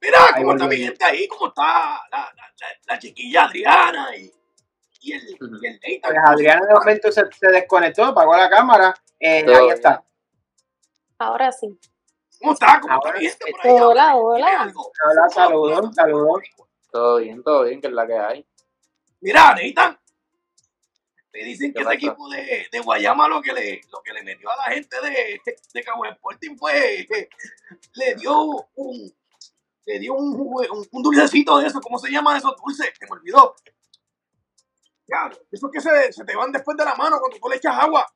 Mira, ¿cómo está mi gente ahí? ¿Cómo está la, la, la, la chiquilla Adriana y, y el, y el Nathan? pues Adriana de momento se, se desconectó, apagó la cámara. Eh, Todo ahí bien. está. Ahora sí. ¿Cómo está? ¿Cómo Ahora, está mi gente por ahí? Hola, hola. Hola, saludos, saludos. Todo bien, todo bien, que es la que hay. Mira, Nathan, me dicen que ¿Qué este pasó? equipo de, de Guayama lo que, le, lo que le metió a la gente de, de Cabo Sporting fue, le dio un, le dio un, un, un dulcecito de eso, ¿cómo se llama esos dulces? Se me olvidó. Ya, eso que se, se te van después de la mano cuando tú le echas agua.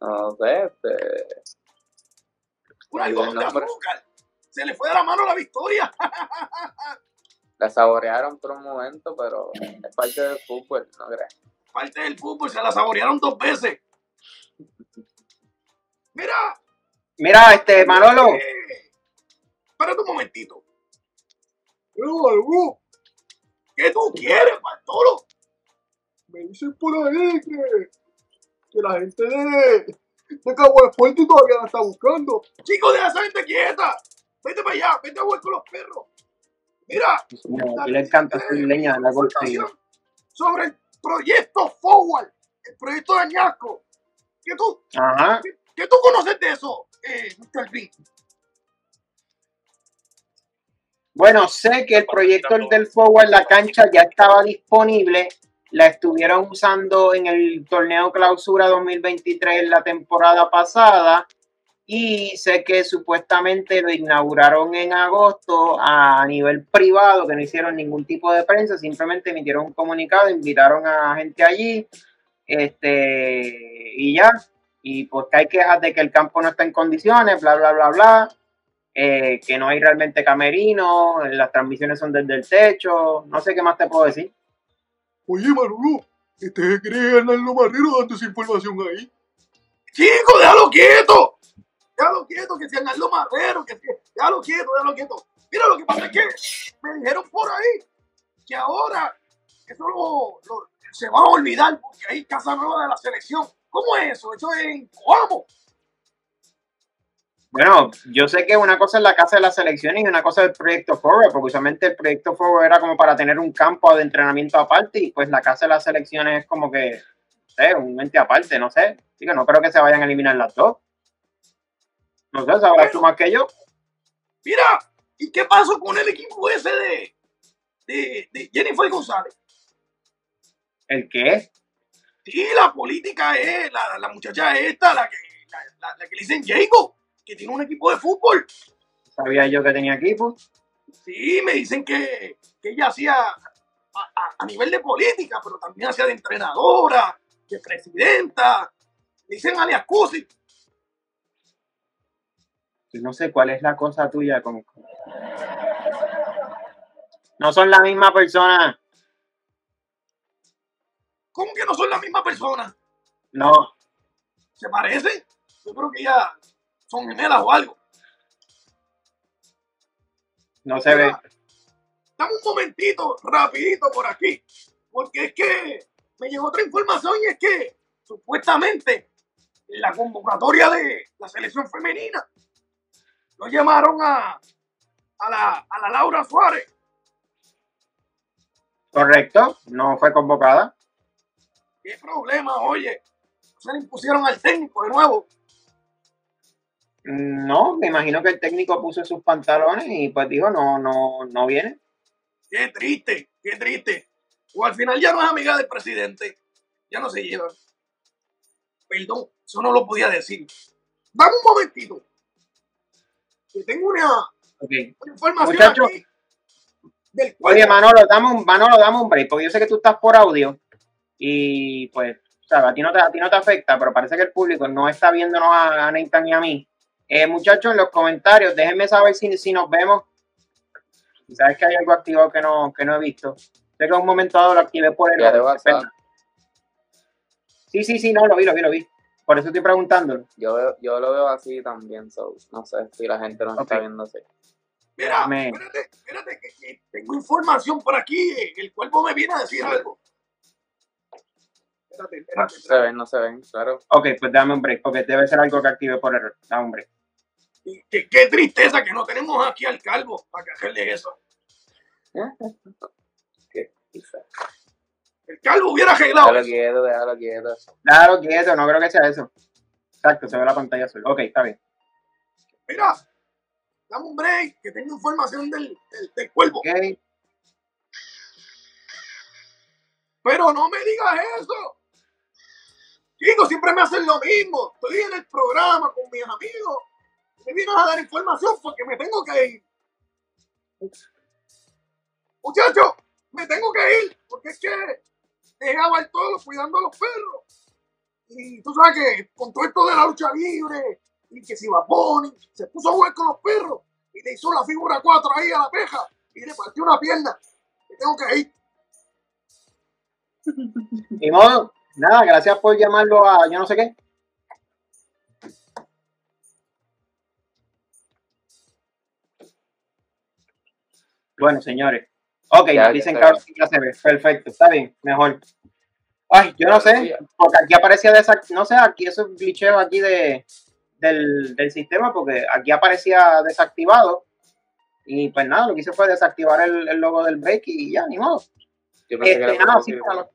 No sé, este, Un algodón de azúcar. Se le fue de la mano la victoria. la saborearon por un momento, pero es parte del fútbol, no crees. Parte del fútbol, se la saborearon dos veces. Mira, Mira, este, Manolo, Eh, espérate un momentito. ¿Qué tú quieres, Bartolo? Me dicen por ahí que, que la gente de, de Cabo Espuerto todavía la está buscando. Chico, deja a esa gente quieta. Vete para allá, vete a jugar con los perros. Mira, le encanta hacer leña de la sobre el proyecto Forward, el proyecto de Añasco. ¿Qué tú, Ajá. qué tú conoces de eso, eh, Mr. B? Bueno, sé que el proyecto del Forward, la cancha ya estaba disponible. La estuvieron usando en el torneo clausura 2023 la temporada pasada. Y sé que supuestamente lo inauguraron en agosto a nivel privado, que no hicieron ningún tipo de prensa, simplemente emitieron un comunicado, invitaron a gente allí, este, y ya. Y pues que hay quejas de que el campo no está en condiciones, bla, bla, bla, bla. eh, que no hay realmente camerinos, las transmisiones son desde el techo, no sé qué más te puedo decir. Oye, Manolo, ¿este cree Arnaldo Marrero dando esa información ahí? Chico, déjalo quieto. Déjalo quieto, que si Arnaldo Marrero, que si... Déjalo quieto, déjalo quieto. Mira, lo que pasa es que me dijeron por ahí que ahora eso lo, se va a olvidar porque hay casa nueva de la selección. ¿Cómo es eso? Eso es en Coamo. Bueno, yo sé que una cosa es la casa de las selecciones y una cosa es el proyecto Forward, porque usualmente el proyecto Forward era como para tener un campo de entrenamiento aparte y pues la casa de las selecciones es como que, un ente aparte, no sé. Que no creo que se vayan a eliminar las dos. No sé, sabrás tú más que yo. Mira, ¿y qué pasó con el equipo ese de, de, de Jennifer González? ¿El qué? Sí, la política es, la, la muchacha esta, la que, la, que le dicen Jacob, que tiene un equipo de fútbol. Sabía yo que tenía equipo. Sí, me dicen que, que ella hacía a, a- a nivel de política, pero también hacía de entrenadora, de presidenta. Le dicen alias Cusi. No sé cuál es la cosa tuya con... No son la misma persona. ¿Cómo que no son la misma persona? No, ¿Se parecen? Yo creo que ya son gemelas o algo. no se ve. Dame un momentito, rapidito por aquí, porque es que me llegó otra información y es que supuestamente en la convocatoria de la selección femenina lo llamaron a, a, la, a la Laura Suárez. Correcto, no fue convocada. ¿Qué problema, oye? Se le impusieron al técnico de nuevo. No, me imagino que el técnico puso sus pantalones y pues dijo, no, no, no viene. Qué triste, qué triste. O al final ya no es amiga del presidente. Ya no se llevan. Perdón, eso no lo podía decir. Dame un momentito. Que tengo una, Ok. una información Muchacho. aquí del cual Oye, Manolo, dame un, Manolo, dame un break, porque yo sé que tú estás por audio y pues, sabes, a ti no te, a ti no te afecta, pero parece que el público no está viéndonos a, a Nathan y a mí. Eh, muchachos, en los comentarios, déjenme saber si, si nos vemos. Sabes que hay algo activado que no, que no he visto. Sé que un momento dado lo activé por el. Sí, sí, sí, no, lo vi, lo vi, lo vi. Por eso estoy preguntándolo. Yo, veo- yo lo veo así también, so, no sé si la gente nos está viendo así. Mira, espérate, espérate, que, que tengo información por aquí. eh, El cuerpo me viene a decir algo. Espérate, espérate, Se espérate. ven, no se ven, claro. Ok, pues dame un break, porque debe ser algo que active por error. Dame un break. Y que- qué tristeza que no tenemos aquí al calvo para que hacerle eso. Qué. El calvo hubiera arreglado Déjalo quieto, déjalo quieto. Claro, quieto, no creo que sea eso. Exacto, se ve la pantalla azul. Ok, está bien. Mira, dame un break, que tengo información del, del, del cuervo. Ok. Pero no me digas eso. Chicos, siempre me hacen lo mismo. Estoy en el programa con mis amigos. Me vienes a dar información porque me tengo que ir. Muchachos, me tengo que ir porque es que dejaba el todo cuidando a los perros. Y tú sabes que con todo esto de la lucha libre y que si va Bunny se puso a jugar con los perros y le hizo la figura 4 ahí a la peja y le partió una pierna. Me tengo que ir. Ni modo. Nada, gracias por llamarlo a yo no sé qué. Bueno, señores. Ok, Ya, nos dicen se que ahora ve. sí ya se ve. Perfecto, está bien, mejor. Ay, yo no sé, porque aquí aparecía desactivado. No sé, aquí eso es glitcheo aquí de, del, del sistema, porque aquí aparecía desactivado. Y pues nada, lo que hice fue desactivar el, el logo del break y ya, ni modo. Yo pensé que Este, era nada, sí, lo-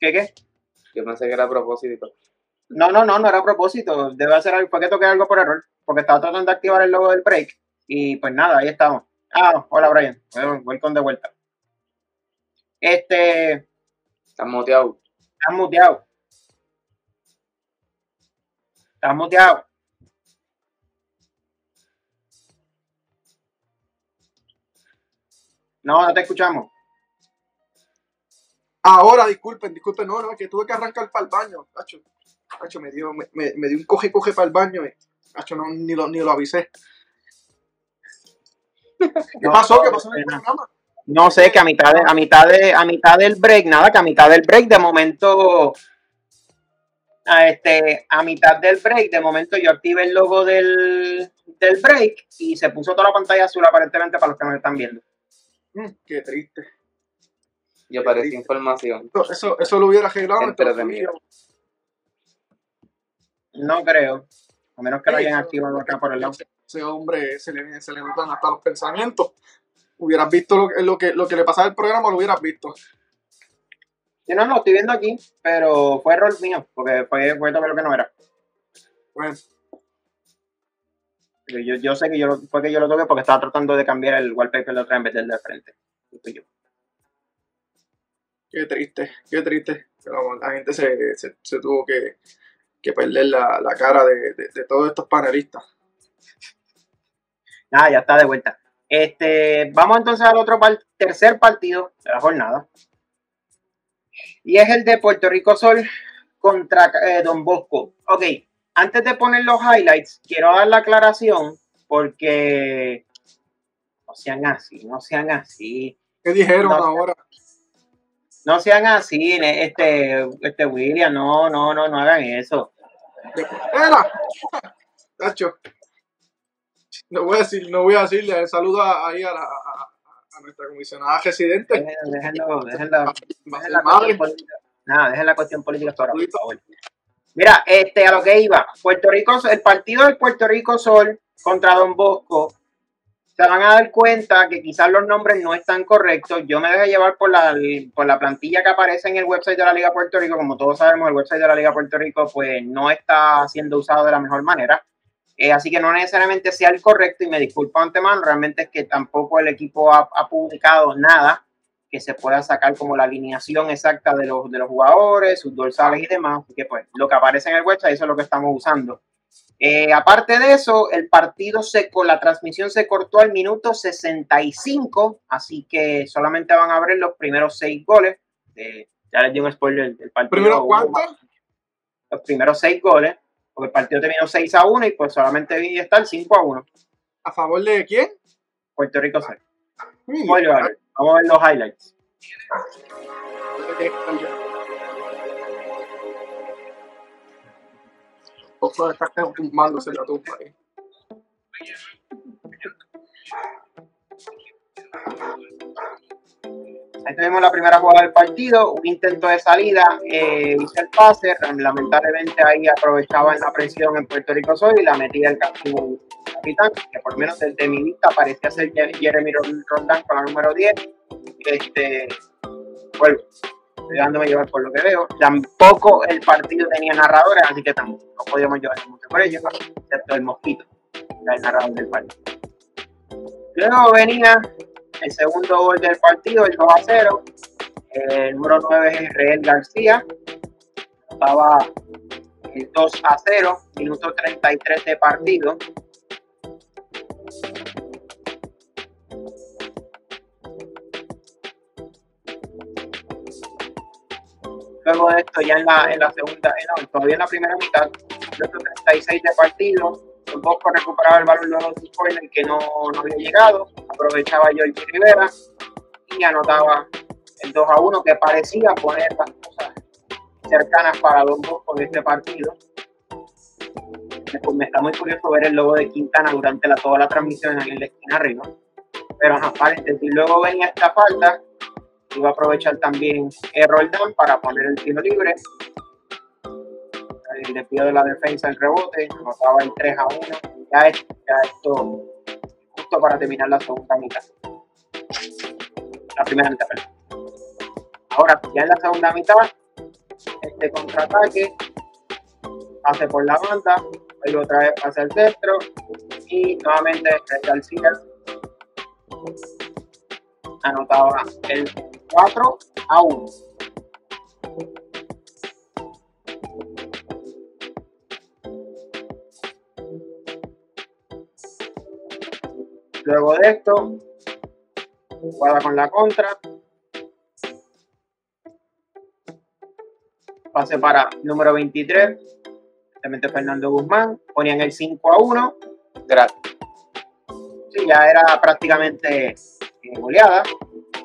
¿Qué qué? Yo pensé que era a propósito. No, no, no, no era a propósito. Debe hacer algo, fue que toqué algo por error, porque estaba tratando de activar el logo del break. Y pues nada, ahí estamos. Ah, hola Brian. Welcome de vuelta. Este. Estás muteado. Estás muteado. Estás muteado. No, no te escuchamos. Ahora, disculpen, disculpen, no, no, es que tuve que arrancar para el baño, Hacho, me dio, me, me, dio un coge-coge para el baño, eh. Hacho, no, ni lo, ni lo avisé. ¿Qué No, pasó? ¿Qué pasó en el no. programa? No sé, que a mitad, de, a mitad de, a mitad del break, nada, que a mitad del break, de momento, a este, a mitad del break, de momento yo activé el logo del, del break y se puso toda la pantalla azul aparentemente para los que nos están viendo. Mm, qué triste. Y apareció información. Eso, eso, lo hubiera arreglado. No creo, a menos que lo hayan activado acá por el lado. Ese, hombre se le, se le notan hasta los pensamientos. Hubieras visto lo, que- lo, que, lo que le pasaba al programa, lo hubieras visto. Yo no lo estoy viendo aquí, pero fue error mío, porque fue, fue lo que no era. Bueno, Yo, yo, yo sé que yo lo, fue que yo lo toqué porque estaba tratando de cambiar el wallpaper de otra en vez del de frente. Yo. qué triste, qué triste. Pero la gente se, se, se tuvo que, que perder la, la cara de, de, de todos estos panelistas. Nada, ya está de vuelta. Este, vamos entonces al otro par- tercer partido de la jornada. Y es el de Puerto Rico Sol contra eh, Don Bosco. Ok, antes de poner los highlights, quiero dar la aclaración porque no sean así, no sean así. ¿Qué dijeron No. ahora? No sean así, este, este William, no, no, no, no hagan eso. ¡Era! Tacho. No voy a decir, no voy a decirle, saludo a- ahí a, la, a, a nuestra comisionada residente. Dejen- Déjenlo, política. Nada, dejen la cuestión política ahora, por favor. Mira, este, a lo que iba, Puerto Rico, el partido del Puerto Rico Sol contra Don Bosco, se van a dar cuenta que quizás los nombres no están correctos. Yo me dejé llevar por la, por la plantilla que aparece en el website de la Liga Puerto Rico. Como todos sabemos, el website de la Liga Puerto Rico pues no está siendo usado de la mejor manera. Eh, así que no necesariamente sea el correcto y me disculpo antemano, realmente es que tampoco el equipo ha, ha publicado nada que se pueda sacar como la alineación exacta de los, de los jugadores, sus dorsales y demás. Así que pues lo que aparece en el website eso es lo que estamos usando. Eh, aparte de eso, el partido se la transmisión se cortó al minuto 65, así que solamente van a ver los primeros seis goles. Eh, ya les di un spoiler del partido. ¿Primero cuánto? Los primeros seis goles, porque el partido terminó 6 a 1 y pues solamente vi estar 5 a 1. ¿A favor de quién? Puerto Rico 6. Mm, Spoiler alert. Vamos a ver los highlights. Ojo, está tumbándose la tumba ahí. Ahí tuvimos la primera jugada del partido, un intento de salida, eh, hice el pase, lamentablemente ahí aprovechaban la presión en Puerto Rico Sol y la metía el capitán, que por lo menos desde mi vista parecía ser Jer- Jeremy Rondán con la número 10. Este, vuelvo, estoy dándome llevar por lo que veo. Tampoco el partido tenía narradores, así que tampoco no podíamos llevar mucho por ellos, excepto el mosquito, el narrador del partido. Luego venía el segundo gol del partido, el 2 a 0. El número 9 es Israel García. Estaba el 2 a 0, minuto 33 de partido. Luego de esto, ya en la, en la segunda, eh, no, todavía en la primera mitad, minuto 36 de partido, el Bosco recuperaba el balón luego de un corner que no, no había llegado, aprovechaba George Rivera y anotaba el 2 a 1 que parecía poner las cosas cercanas para Don Bosco en este partido. Pues me está muy curioso ver el logo de Quintana durante la, toda la transmisión en la esquina arriba. Pero ajá, paréntesis. Luego venía esta falta. Iba a aprovechar también el Roldán para poner el tiro libre. El desvío de la defensa, el rebote, anotaba el 3 a 1. Ya, ya esto justo para terminar la segunda mitad. La primera mitad, perdón. Ahora, ya en la segunda mitad, este contraataque, pase por la banda, luego otra vez pase al centro y nuevamente el García anotaba el 4 a 1. Luego de esto, Jugada con la contra. Pase para número 23. Justamente Fernando Guzmán. Ponían el 5 a 1. Gracias. Sí, ya era prácticamente eh, goleada.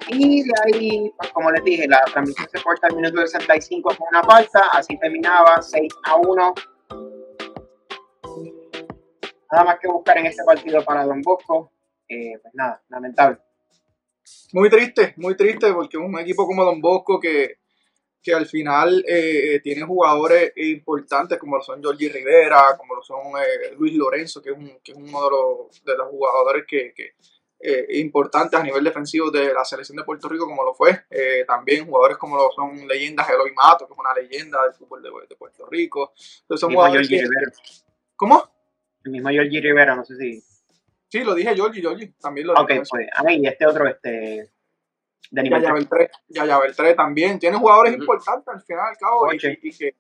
Y de ahí, pues, como les dije, la transmisión se corta al minuto 65 con una falta. Así terminaba 6 a 1. Nada más que buscar en este partido para Don Bosco. Eh, pues nada, lamentable. Muy triste, muy triste, porque un equipo como Don Bosco que, que al final eh, tiene jugadores importantes como lo son Jorge Rivera, como lo son eh, Luis Lorenzo, que es, un, que es uno de los, de los jugadores que, que eh, importantes a nivel defensivo de la selección de Puerto Rico, como lo fue. Eh, también jugadores como lo son leyendas Eloy Mato, que es una leyenda del fútbol de, de Puerto Rico. Entonces son El mismo jugadores que- Rivera. ¿Cómo? El mismo Jorge Rivera, no sé si. Sí, lo dije Jorge, Jorge, también lo Ok, dije. pues. Ah, y este otro, este. De nivel Yaya 3. Beltré, Yaya Beltré también. Tiene jugadores importantes al final al cabo y, y que,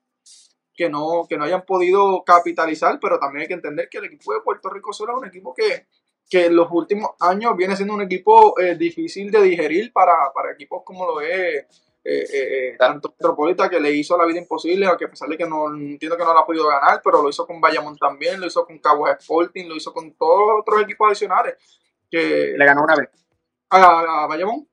que, no, que no hayan podido capitalizar, pero también hay que entender que el equipo de Puerto Rico solo es un equipo que, que en los últimos años viene siendo un equipo eh, difícil de digerir para, para equipos como lo es eh, eh, eh, tanto Metropolita que le hizo la vida imposible, aunque a pesar de que no entiendo que no la ha podido ganar, pero lo hizo con Bayamón también, lo hizo con Caguas Sporting, lo hizo con todos los otros equipos adicionales. Que, Le ganó una vez. a, a Bayamón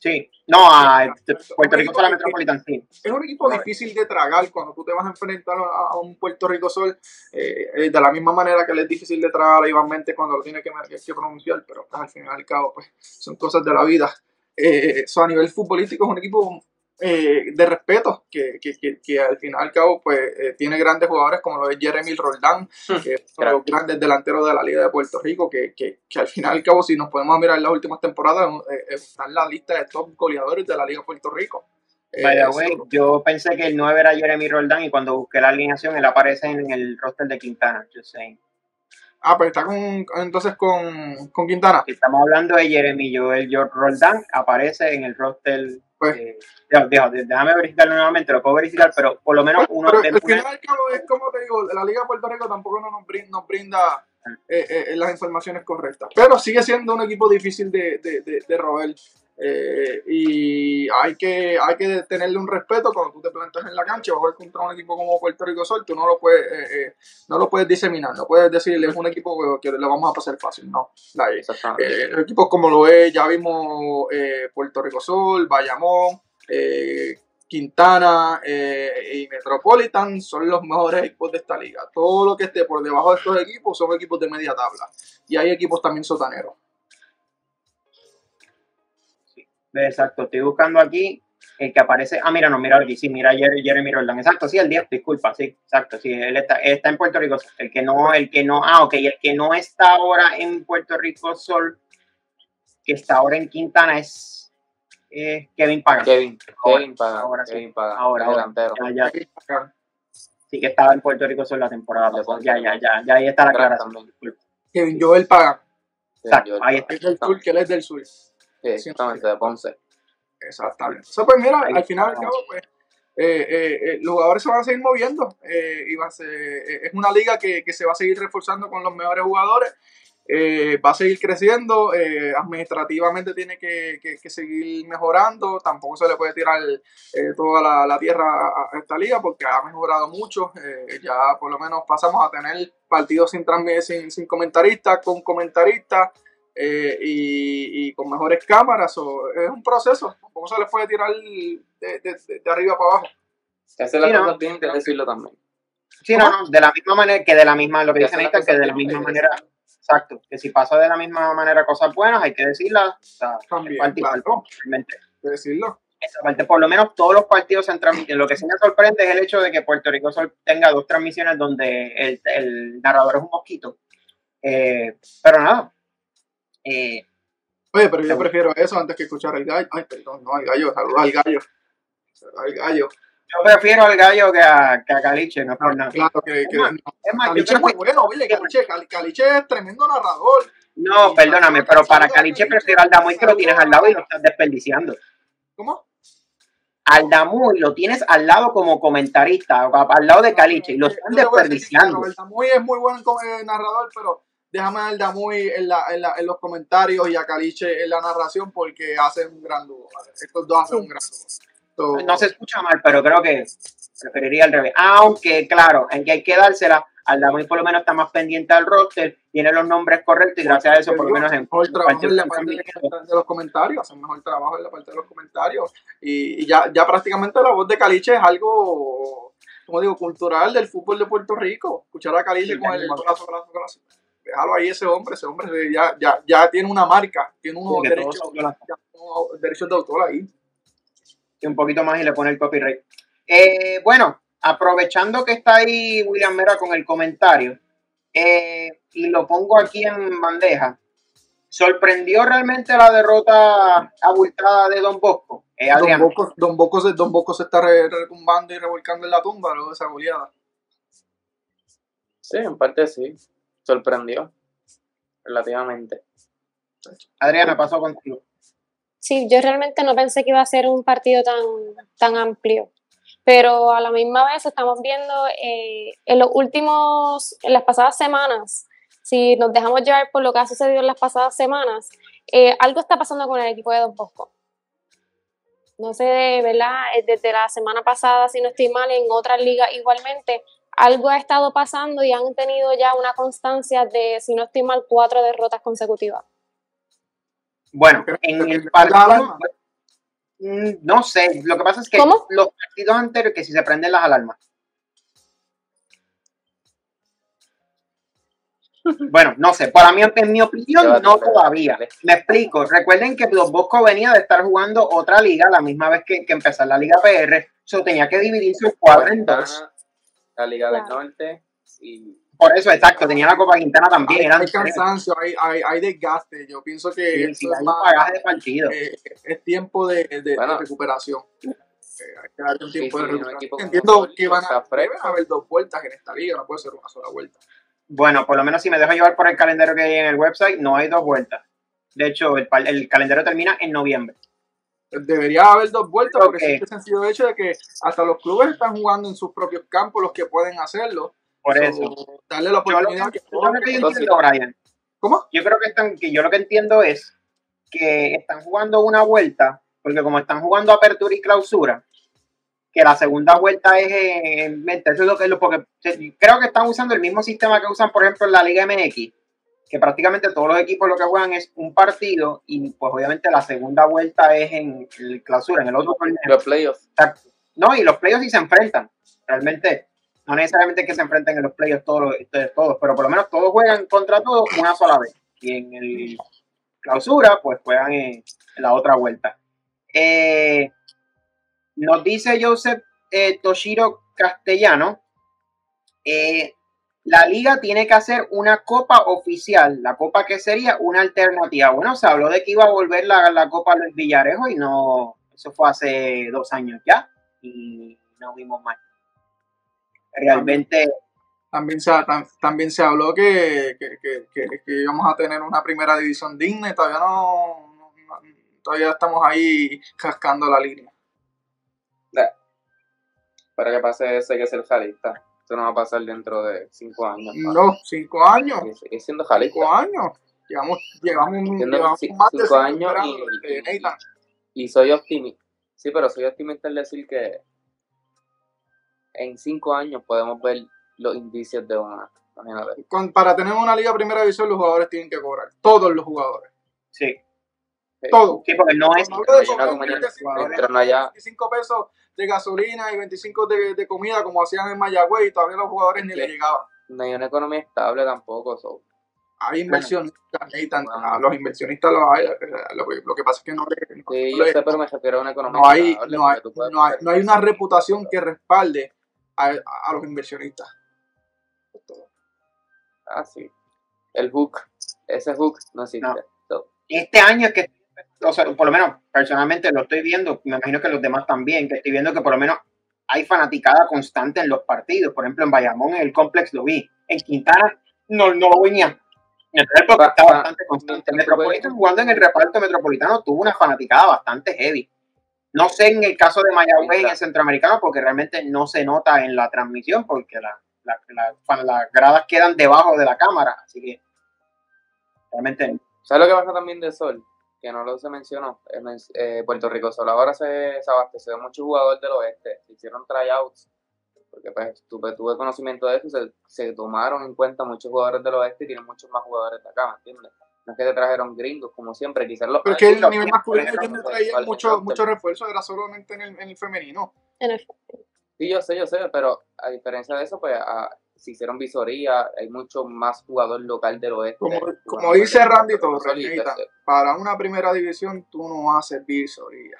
Sí. No, a. Puerto Rico solo a Metropolitan, sí. es un equipo difícil de tragar cuando tú te vas a enfrentar a, un Puerto Rico Sol eh, eh, de la misma manera que le es difícil de tragar a Iván Mente cuando lo tiene que, pronunciar, pero al final y al cabo pues, son cosas de la vida. Eh, a nivel futbolístico es un equipo eh, de respeto que, que, que, que al final y al cabo pues, eh, tiene grandes jugadores como lo es Jeremy Roldán, que es uno de los grandes delanteros de la Liga de Puerto Rico, que, que, que al final y al cabo si nos podemos mirar las últimas temporadas eh, eh, está en la lista de top goleadores de la Liga de Puerto Rico. Eh, yo pensé que el 9 era Jeremy Roldán y cuando busqué la alineación él aparece en el roster de Quintana. Just saying. Ah, pues está con, entonces con, con Quintana. Estamos hablando de Jeremy Joel Roldán, aparece en el roster. Pues. eh, deja- déjame verificarlo nuevamente, lo puedo verificar, pero por lo menos uno Pero al final es como te digo, la Liga de Puerto Rico tampoco no nos brinda, nos brinda eh, eh, las informaciones correctas. Pero sigue siendo un equipo difícil de, de, de, de roer. Eh, y hay que, hay que tenerle un respeto cuando tú te plantas en la cancha, vas a jugar contra un equipo como Puerto Rico Sol, tú no lo puedes, eh, eh, no lo puedes diseminar, no puedes decirle es un equipo que, que le vamos a pasar fácil, no. Eh, equipos como lo es, ya vimos eh, Puerto Rico Sol, Bayamón, Quintana y Metropolitan son los mejores equipos de esta liga. Todo lo que esté por debajo de estos equipos son equipos de media tabla. Y hay equipos también sotaneros. Exacto, estoy buscando aquí el que aparece. Ah, mira, no, mira aquí, sí, mira Jeremy, Jeremy Roldán. Exacto, sí, el 10, disculpa, sí, exacto, sí, él está, está en Puerto Rico. El que no, el que no, ah, ok, el que no está ahora en Puerto Rico Sol, que está ahora en Quintana es eh, Kevin Pagan. Kevin, Ahora, Kevin paga, ahora sí. Kevin paga, Ahora, el ahora. delantero. Ya, ya, sí que estaba en Puerto Rico Sol la temporada pasada. Ya, ya, ya, ya ahí está la aclaración. Kevin Joel Pagan, Exacto, Kevin ahí Joel es del sur, que él es del sur. Sí, exactamente, de Ponce. Exactamente. Entonces, pues mira, al final cabo, pues, eh, eh, eh, los jugadores se van a seguir moviendo. eh, y va a ser- es una liga que, que se va a seguir reforzando con los mejores jugadores. va a seguir creciendo. administrativamente tiene que, que- que seguir mejorando. Tampoco se le puede tirar toda la, la tierra a, esta liga porque ha mejorado mucho. eh, ya por lo menos pasamos a tener partidos sin, sin, sin comentaristas, con comentaristas eh, y, y con mejores cámaras. o- es un proceso, tampoco se les puede tirar de, de- de- de arriba para abajo. Que hacer las Sí, ¿no? bien, que decirlo también. Sí, no, no, de la misma manera que de la misma, lo que Que dice hacer las Néstor, que de la misma manera, exacto, que si pasa de la misma manera cosas buenas, hay que decirlas, o sea, También, claro, realmente. hay que decirlo. Esa parte, por lo menos todos los partidos se transmiten. Lo que sí me sorprende es el hecho de que Puerto Rico Sol tenga dos transmisiones donde el, el narrador es un mosquito. Eh, pero nada. Eh, Oye, pero yo prefiero eso antes que escuchar al gallo. Ay, perdón, no al gallo, saludos al gallo. Al gallo. yo prefiero al gallo que a, que a Caliche, no es por nada. Claro que, que Es más, no. Es más, yo Caliche es muy bueno, oye, Caliche, Cali- Caliche es tremendo narrador. no, perdóname, pero para Caliche prefiero al Damuy que lo tienes al lado y lo estás desperdiciando. ¿Cómo? al Damuy lo tienes al lado como comentarista, al lado de Caliche, y lo están desperdiciando. el es muy buen como, narrador, pero déjame al Damuy en, la, en, la, en los comentarios y a Caliche en la narración porque hacen un gran dúo. Estos dos hacen un gran dúo. So, No se escucha mal, pero creo que preferiría al revés. Aunque, claro, en que hay que dársela, Aldamuy por lo menos está más pendiente al roster, tiene los nombres correctos y gracias a eso, por lo menos en mejor trabajo en la parte de, los comentarios, hacen mejor trabajo en la parte de los comentarios. Y, y ya, ya prácticamente la voz de Caliche es algo, como digo, cultural del fútbol de Puerto Rico. Escuchar a Caliche Sí, con el brazo, brazo, brazo. Déjalo ahí ese hombre, ese hombre ya, ya, ya tiene una marca, tiene unos que derechos, unos de autor ahí. y un poquito más y le pone el copyright. Eh, bueno, aprovechando que está ahí William Mera con el comentario, eh, y lo pongo aquí en bandeja, ¿sorprendió realmente la derrota abultada de Don Bosco? Eh, Don Boco, Don, Boco se, Don Boco se está re- retumbando y revolcando en la tumba luego de esa goleada. Sí, en parte sí. Sorprendió. Relativamente. Adriana, pasó contigo. Sí, yo realmente no pensé que iba a ser un partido tan, tan amplio, pero a la misma vez estamos viendo eh, en los últimos, en las pasadas semanas, si nos dejamos llevar por lo que ha sucedido en las pasadas semanas, eh, algo está pasando con el equipo de Don Bosco. No sé, ¿verdad? Eh, Desde la semana pasada, si no estoy mal, en otras ligas igualmente, algo ha estado pasando y han tenido ya una constancia de, si no estoy mal, cuatro derrotas consecutivas. Bueno, en el partido, mm, no sé, lo que pasa es que ¿Cómo? los partidos anteriores, que si se prenden las alarmas. Bueno, no sé, para mí, en mi opinión, no todavía. Me explico. Recuerden que Los Bosco venía de estar jugando otra liga la misma vez que, que empezar la Liga PR. So, tenía que dividir su escuadra en dos. La Liga del. Norte y Por eso, exacto, tenía la Copa Quintana también. Hay, Eran hay tres. cansancio, hay, hay, hay desgaste. Yo pienso que Sí, es más- de partido. eh, es tiempo de, de- recuperación. Eh, hay que darle un tiempo Sí, de sí, un recuperación. equipo como Entiendo que van a, deben haber dos vueltas en esta liga, no puede ser una sola vuelta. Bueno, por lo menos si me dejo llevar por el calendario que hay en el website, no hay dos vueltas. De hecho, el, el calendario termina en noviembre. Debería haber dos vueltas porque Ok. es el sencillo hecho de que hasta los clubes están jugando en sus propios campos, los que pueden hacerlo. Por So, eso. Darle la Yo oportunidad que, que yo lo que yo Entonces, entiendo, Brian, ¿Cómo? yo creo que están, que yo lo que entiendo es que están jugando una vuelta, porque como están jugando apertura y clausura, que la segunda vuelta es en mente, eso es lo que es lo, porque creo que están usando el mismo sistema que usan, por ejemplo, en la Liga MX, que prácticamente todos los equipos lo que juegan es un partido y pues obviamente la segunda vuelta es en el clausura, en el otro torneo. los playoffs. Exacto. No, y los playoffs sí se enfrentan. Realmente, no necesariamente que se enfrenten en los playoffs todos, ustedes todos, pero por lo menos todos juegan contra todos una sola vez. Y en el clausura, pues juegan en, en la otra vuelta. Eh, nos dice Joseph eh, Toshiro Castellano, eh, la liga tiene que hacer una copa oficial, la copa que sería una alternativa. Bueno, se habló de que iba a volver la, la copa Luis Villarejo y no, eso fue hace dos años ya y no vimos más. Realmente, También se, tam- también se habló que, que, que, que, que íbamos a tener una primera división digna y todavía no, no- no- todavía estamos ahí cascando la línea. Para que pase ese que es el jalista. Eso no va a pasar dentro de cinco años. No, cinco años, Y sigue siendo jalista. cinco años. Llevamos, llevamos, Siendo llevamos ci- más de cinco cinco años y- Nathan. Y soy optimista. Sí, pero soy optimista en decir que en cinco años podemos ver los indicios de una. Imagínate. Con- para tener una liga primera división los jugadores tienen que cobrar. Todos los jugadores. sí, Todos. sí, porque no es. Entran allá. 25 pesos de gasolina y 25 de, de comida como hacían en Mayagüez y todavía los jugadores ni le llegaban. No hay una economía estable tampoco. so. Hay inversionistas, Bueno. a los inversionistas los hay. Lo que, lo que pasa es que no, le- no- Sí, yo le- sé, pero me refiero a una economía no hay, estable, no, hay, no, hay, no hay una reputación que respalde a, a los inversionistas. Ah, sí. El hook. Ese hook no existe. No. So, Este año es que, o sea, por lo menos personalmente lo estoy viendo, me imagino que los demás también, que estoy viendo que por lo menos hay fanaticada constante en los partidos. Por ejemplo, en Bayamón, en el complex lo vi. En Quintana no, no lo venía. Porque está bastante constante. mientras Metropolitan tú- jugando en el reparto metropolitano tuvo una fanaticada bastante heavy. No sé en el caso de Mayagüez en el centroamericano, porque realmente no se nota en la transmisión, porque la- la- la- las gradas quedan debajo de la cámara. Así que realmente ¿Sabes lo que pasa también de Sol? Que no lo se mencionó. Eh, eh, Puerto Rico Sol ahora se, se abasteció de muchos jugadores del oeste. Se hicieron tryouts. Porque pues tuve, tuve conocimiento de eso se, se tomaron en cuenta muchos jugadores del oeste y tienen muchos más jugadores de acá, ¿me entiendes? No es que te trajeron gringos, como siempre, quizás los Pero es que el nivel que- masculino no ejemplo, traían ¿cuál es mucho, mucho refuerzo, era solamente en el, en el femenino. En el- Sí, yo sé, yo sé, pero a diferencia de eso, pues a- se hicieron visorías, hay mucho más jugador local del oeste. Como, como dice Randy Torres, para una primera división tú no haces visoría.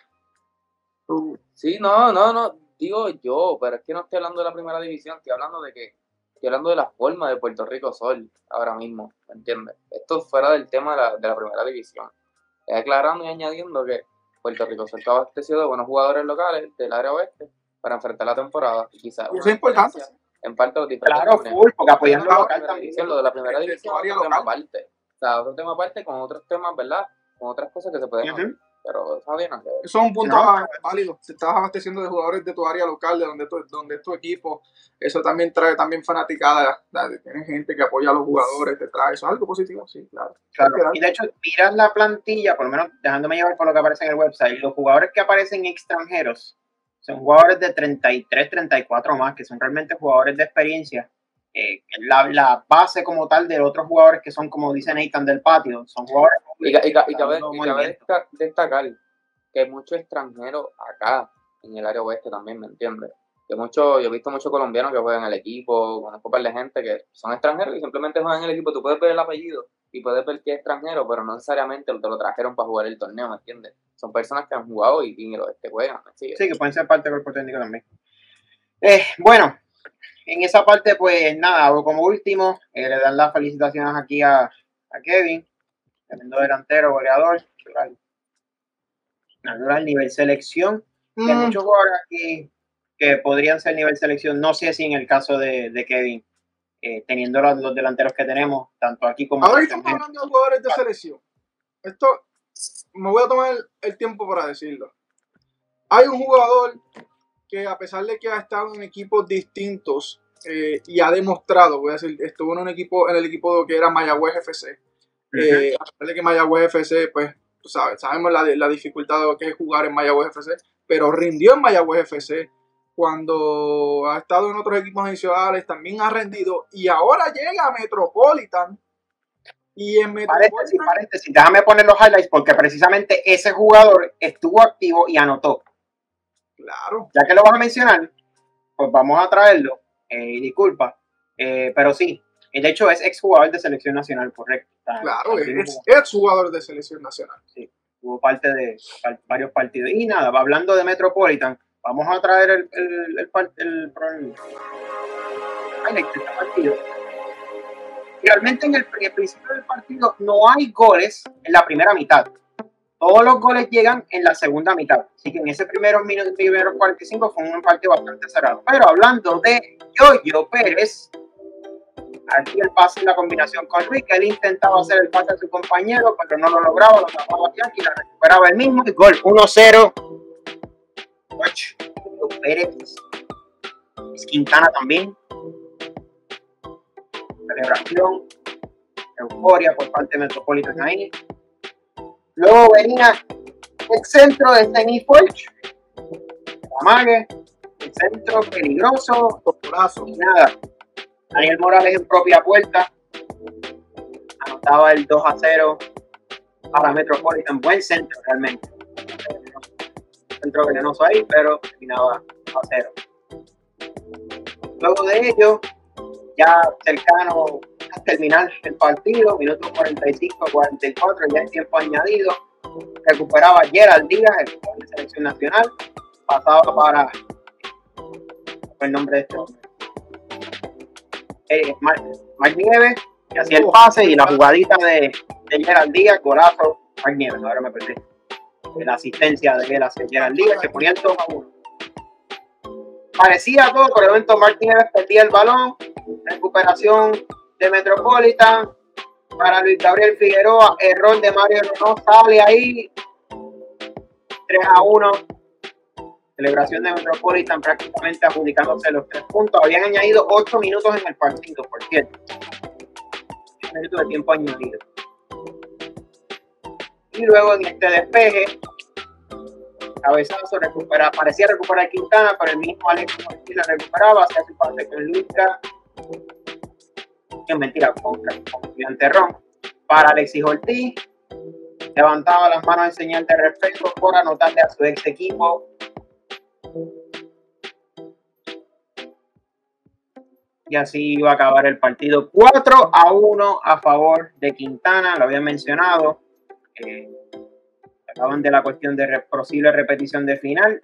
Tú- Sí, no, no, no, digo yo, pero es que no estoy hablando de la primera división, estoy hablando de que, estoy hablando de la forma de Puerto Rico Sol ahora mismo, ¿me entiendes? Esto es fuera del tema de la, de la primera división. Estoy aclarando y añadiendo que Puerto Rico Sol está abastecido de buenos jugadores locales del área oeste para enfrentar la temporada. Y quizás Y eso es importante. En parte los diferentes claro, full, porque apoyando la local también. lo de la primera De tu división es área otro tema local. aparte. O sea, otro tema aparte con otros temas, ¿verdad? Con otras cosas que se pueden hacer. Pero eso no ver. Eso es un punto No. ah, válido. Te estás abasteciendo de jugadores de tu área local, de donde, tu, donde es tu equipo. Eso también trae también fanaticada. Tienes gente que apoya a los jugadores, te trae. Eso es algo positivo, sí, claro. Claro, Claro. y de hecho, miras la plantilla, por lo menos dejándome llevar por lo que aparece en el website, los jugadores que aparecen extranjeros son jugadores de 33, 34 más, que son realmente jugadores de experiencia. Eh, la, la base como tal de otros jugadores que son, como dice Nathan, del patio, son jugadores Y, y, y cabe, y destacar que hay muchos extranjeros acá en el área oeste también, ¿me entiendes? Que mucho, yo he visto muchos colombianos que juegan en el equipo, conozco un par de gente que son extranjeros y simplemente juegan en el equipo. Tú puedes ver el apellido y puedes ver que es extranjero, pero no necesariamente te lo trajeron para jugar el torneo, ¿me entiendes? Son personas que han jugado y, y oeste juegan, ¿me? Sí, que pueden ser parte del cuerpo técnico también. Eh, bueno, en esa parte, pues nada, como último, eh, le dan las felicitaciones aquí a, a Kevin, tremendo delantero, goleador, natural, natural, nivel selección. Y hay Mm, muchos jugadores aquí que podrían ser nivel selección, no sé si en el caso de, de Kevin, eh, teniendo los, los delanteros que tenemos, tanto aquí como Ahora en estamos hablando de jugadores de selección. Esto me voy a tomar el, el tiempo para decirlo. Hay un jugador que a pesar de que ha estado en equipos distintos eh, y ha demostrado, voy a decir, estuvo en un equipo, en el equipo que era Mayagüez FC. Eh, a pesar de que Mayagüez FC, pues, tú sabes, sabemos la, la dificultad de lo que es jugar en Mayagüez FC, pero rindió en Mayagüez FC. Cuando ha estado en otros equipos adicionales, también ha rendido. Y ahora llega a Metropolitan. Y en Paréntesis, Metropolitan. paréntesis, déjame poner los highlights porque precisamente ese jugador estuvo activo y anotó. Claro. ya que lo vas a mencionar, pues vamos a traerlo. Eh, disculpa, eh, pero sí, de hecho es exjugador de selección nacional, correcto. Claro, es, es jugador de selección nacional. Tuvo parte de varios partidos. Y nada, hablando de Metropolitan, vamos a traer el, el, el, el, este partido. Realmente en el, principio del partido no hay goles en la primera mitad. Todos los goles llegan en la segunda mitad. Así que en ese primeros minutos, primeros 45 fue un partido bastante cerrado. Pero hablando de Yoyo Pérez, aquí el pase en la combinación con Luis, que él intentaba hacer el pase a su compañero, pero no lo lograba, lo tapaba aquí, la recuperaba el mismo y gol 1-0. Watch, Yoyo Pérez. Es Quintana también. Celebración, euforia por parte de Metropolitan ahí. Luego venía el centro de Steny Forge. Amague, el centro peligroso, Brazo. y nada. Daniel Morales en propia puerta. Anotaba el 2 a 0 para Metropolitan. Buen centro realmente. Centro venenoso ahí, pero terminaba a 0. Luego de ello, ya cercano a terminar el partido, minutos 45, 44, ya en tiempo añadido, recuperaba Gerald Díaz, el jugador de selección nacional, pasaba para ¿cuál fue el nombre de este hombre? Eh, Mar- Nieves, que hacía el pase y la jugadita de, de Gerald Díaz, golazo, Marc Nieves, ahora me perdí. La asistencia de hacia Gerald Díaz, que ponía el 2 a 1. Parecía todo, por el momento Nieves perdía el balón, recuperación de Metropolitan para Luis Gabriel Figueroa, error de Mario no sale ahí, 3 a 1. Celebración de Metropolitan prácticamente adjudicándose los tres puntos. Habían añadido 8 minutos en el partido, por cierto. 8 minutos de tiempo añadido. Y luego en este despeje, cabezazo, recupera, parecía recuperar Quintana, pero el mismo Alex Ortiz la recuperaba, hacía su pase con Luca. Que mentira, con, con Ron. Para Alexis Ortiz, levantaba las manos en señal de respeto por anotarle a su ex equipo. Y así iba a acabar el partido 4 a 1 a favor de Quintana, lo había mencionado. Acaban de la cuestión de posible repetición de final.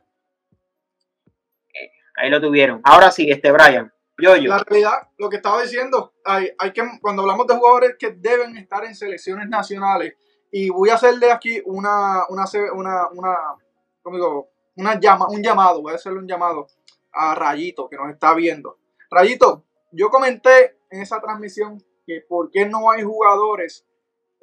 Eh, ahí lo tuvieron. Ahora sí, este Brian. Yo, yo. La realidad, lo que estaba diciendo, hay, hay que, cuando hablamos de jugadores que deben estar en selecciones nacionales, y voy a hacerle aquí una, una, una, una, digo? una llama, un llamado, voy a hacerle un llamado a Rayito que nos está viendo. Rayito, yo comenté en esa transmisión que por qué no hay jugadores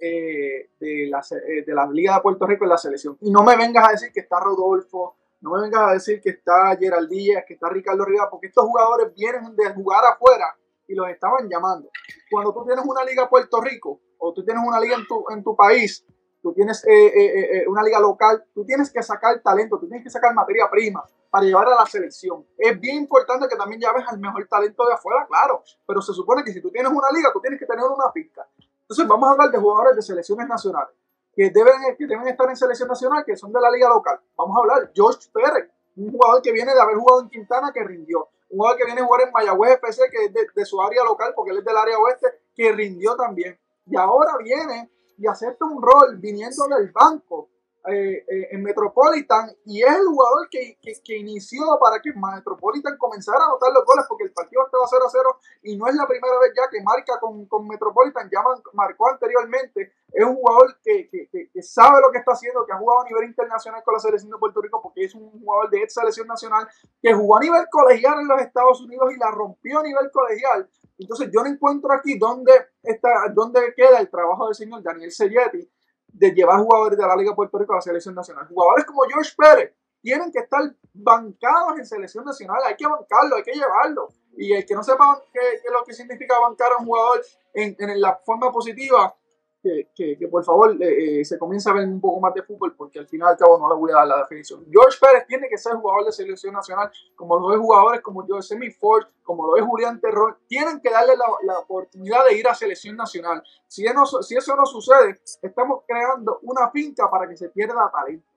eh, de, la, eh, de la Liga de Puerto Rico en la selección. Y no me vengas a decir que está Rodolfo, no me vengas a decir que está Gerald Díaz, que está Ricardo Rivera, porque estos jugadores vienen de jugar afuera y los estaban llamando. Cuando tú tienes una liga Puerto Rico o tú tienes una liga en tu, en tu país, tú tienes eh, una liga local, tú tienes que sacar talento, tú tienes que sacar materia prima para llevar a la selección. Es bien importante que también lleves al mejor talento de afuera, claro, pero se supone que si tú tienes una liga, tú tienes que tener una pista. Entonces vamos a hablar de jugadores de selecciones nacionales que deben, que deben estar en selección nacional, que son de la liga local. Vamos a hablar, George Pérez, un jugador que viene de haber jugado en Quintana que rindió un jugador que viene a jugar en Mayagüez FC, que es de, su área local, porque él es del área oeste, que rindió también. Y ahora viene y acepta un rol viniendo del banco eh, eh, en Metropolitan y es el jugador que, que, inició para que Metropolitan comenzara a anotar los goles porque el partido estaba 0 a 0 y no es la primera vez ya que marca con, con Metropolitan, ya marcó anteriormente. Es un jugador que, que, sabe lo que está haciendo, que ha jugado a nivel internacional con la selección de Puerto Rico porque es un jugador de ex selección nacional que jugó a nivel colegial en los Estados Unidos y la rompió a nivel colegial. Entonces yo no encuentro aquí dónde, está, dónde queda el trabajo del señor Daniel Selletti de llevar jugadores de la Liga Puerto Rico a la selección nacional. Jugadores como George Pérez tienen que estar bancados en selección nacional, hay que bancarlo, hay que llevarlo. Y el que no sepa qué, es lo que significa bancar a un jugador en, en la forma positiva, que, que, por favor eh, eh, se comience a ver un poco más de fútbol, porque al final al cabo no le voy a dar la definición. George Pérez tiene que ser jugador de selección nacional, como lo es jugadores como José Ford, como lo es Julián Terror, tienen que darle la, la, oportunidad de ir a selección nacional. Si, si eso no sucede, estamos creando una finca para que se pierda talento.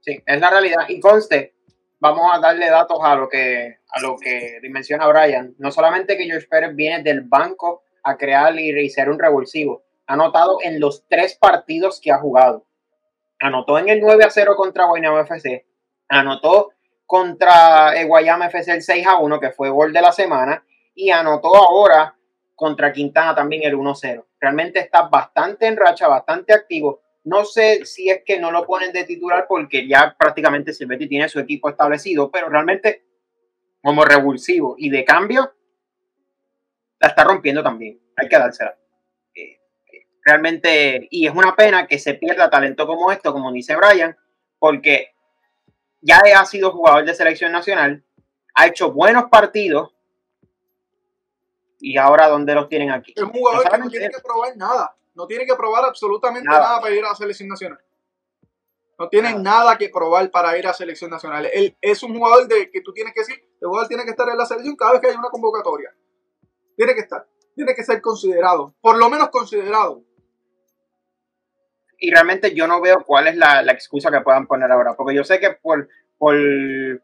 Sí, es la realidad. Y conste, vamos a darle datos a lo que, a lo que dimensiona Brian. No solamente que George Pérez viene del banco a crear y ser un revulsivo. Ha anotado en los tres partidos que ha jugado. Anotó en el 9 a 0 contra Guaynabo FC. Anotó contra eh, Guayama FC el 6 a 1, que fue gol de la semana. Y anotó ahora contra Quintana también el 1-0. Realmente está bastante en racha, bastante activo. No sé si es que no lo ponen de titular porque ya prácticamente Silvetti tiene su equipo establecido, pero realmente como revulsivo y de cambio la está rompiendo también. Hay que dársela. Eh, realmente, y es una pena que se pierda talento como esto, como dice Brian, porque ya ha sido jugador de selección nacional, ha hecho buenos partidos y ahora dónde los tienen aquí. Es un jugador que no tiene que probar nada, no tiene que probar absolutamente nada, para ir a la selección nacional. No tiene nada. que probar para ir a selección nacional. Él es un jugador de que tú tienes que decir, el jugador tiene que estar en la selección cada vez que hay una convocatoria. Tiene que estar, tiene que ser considerado, por lo menos considerado. Y realmente yo no veo cuál es la, excusa que puedan poner ahora, porque yo sé que por, por,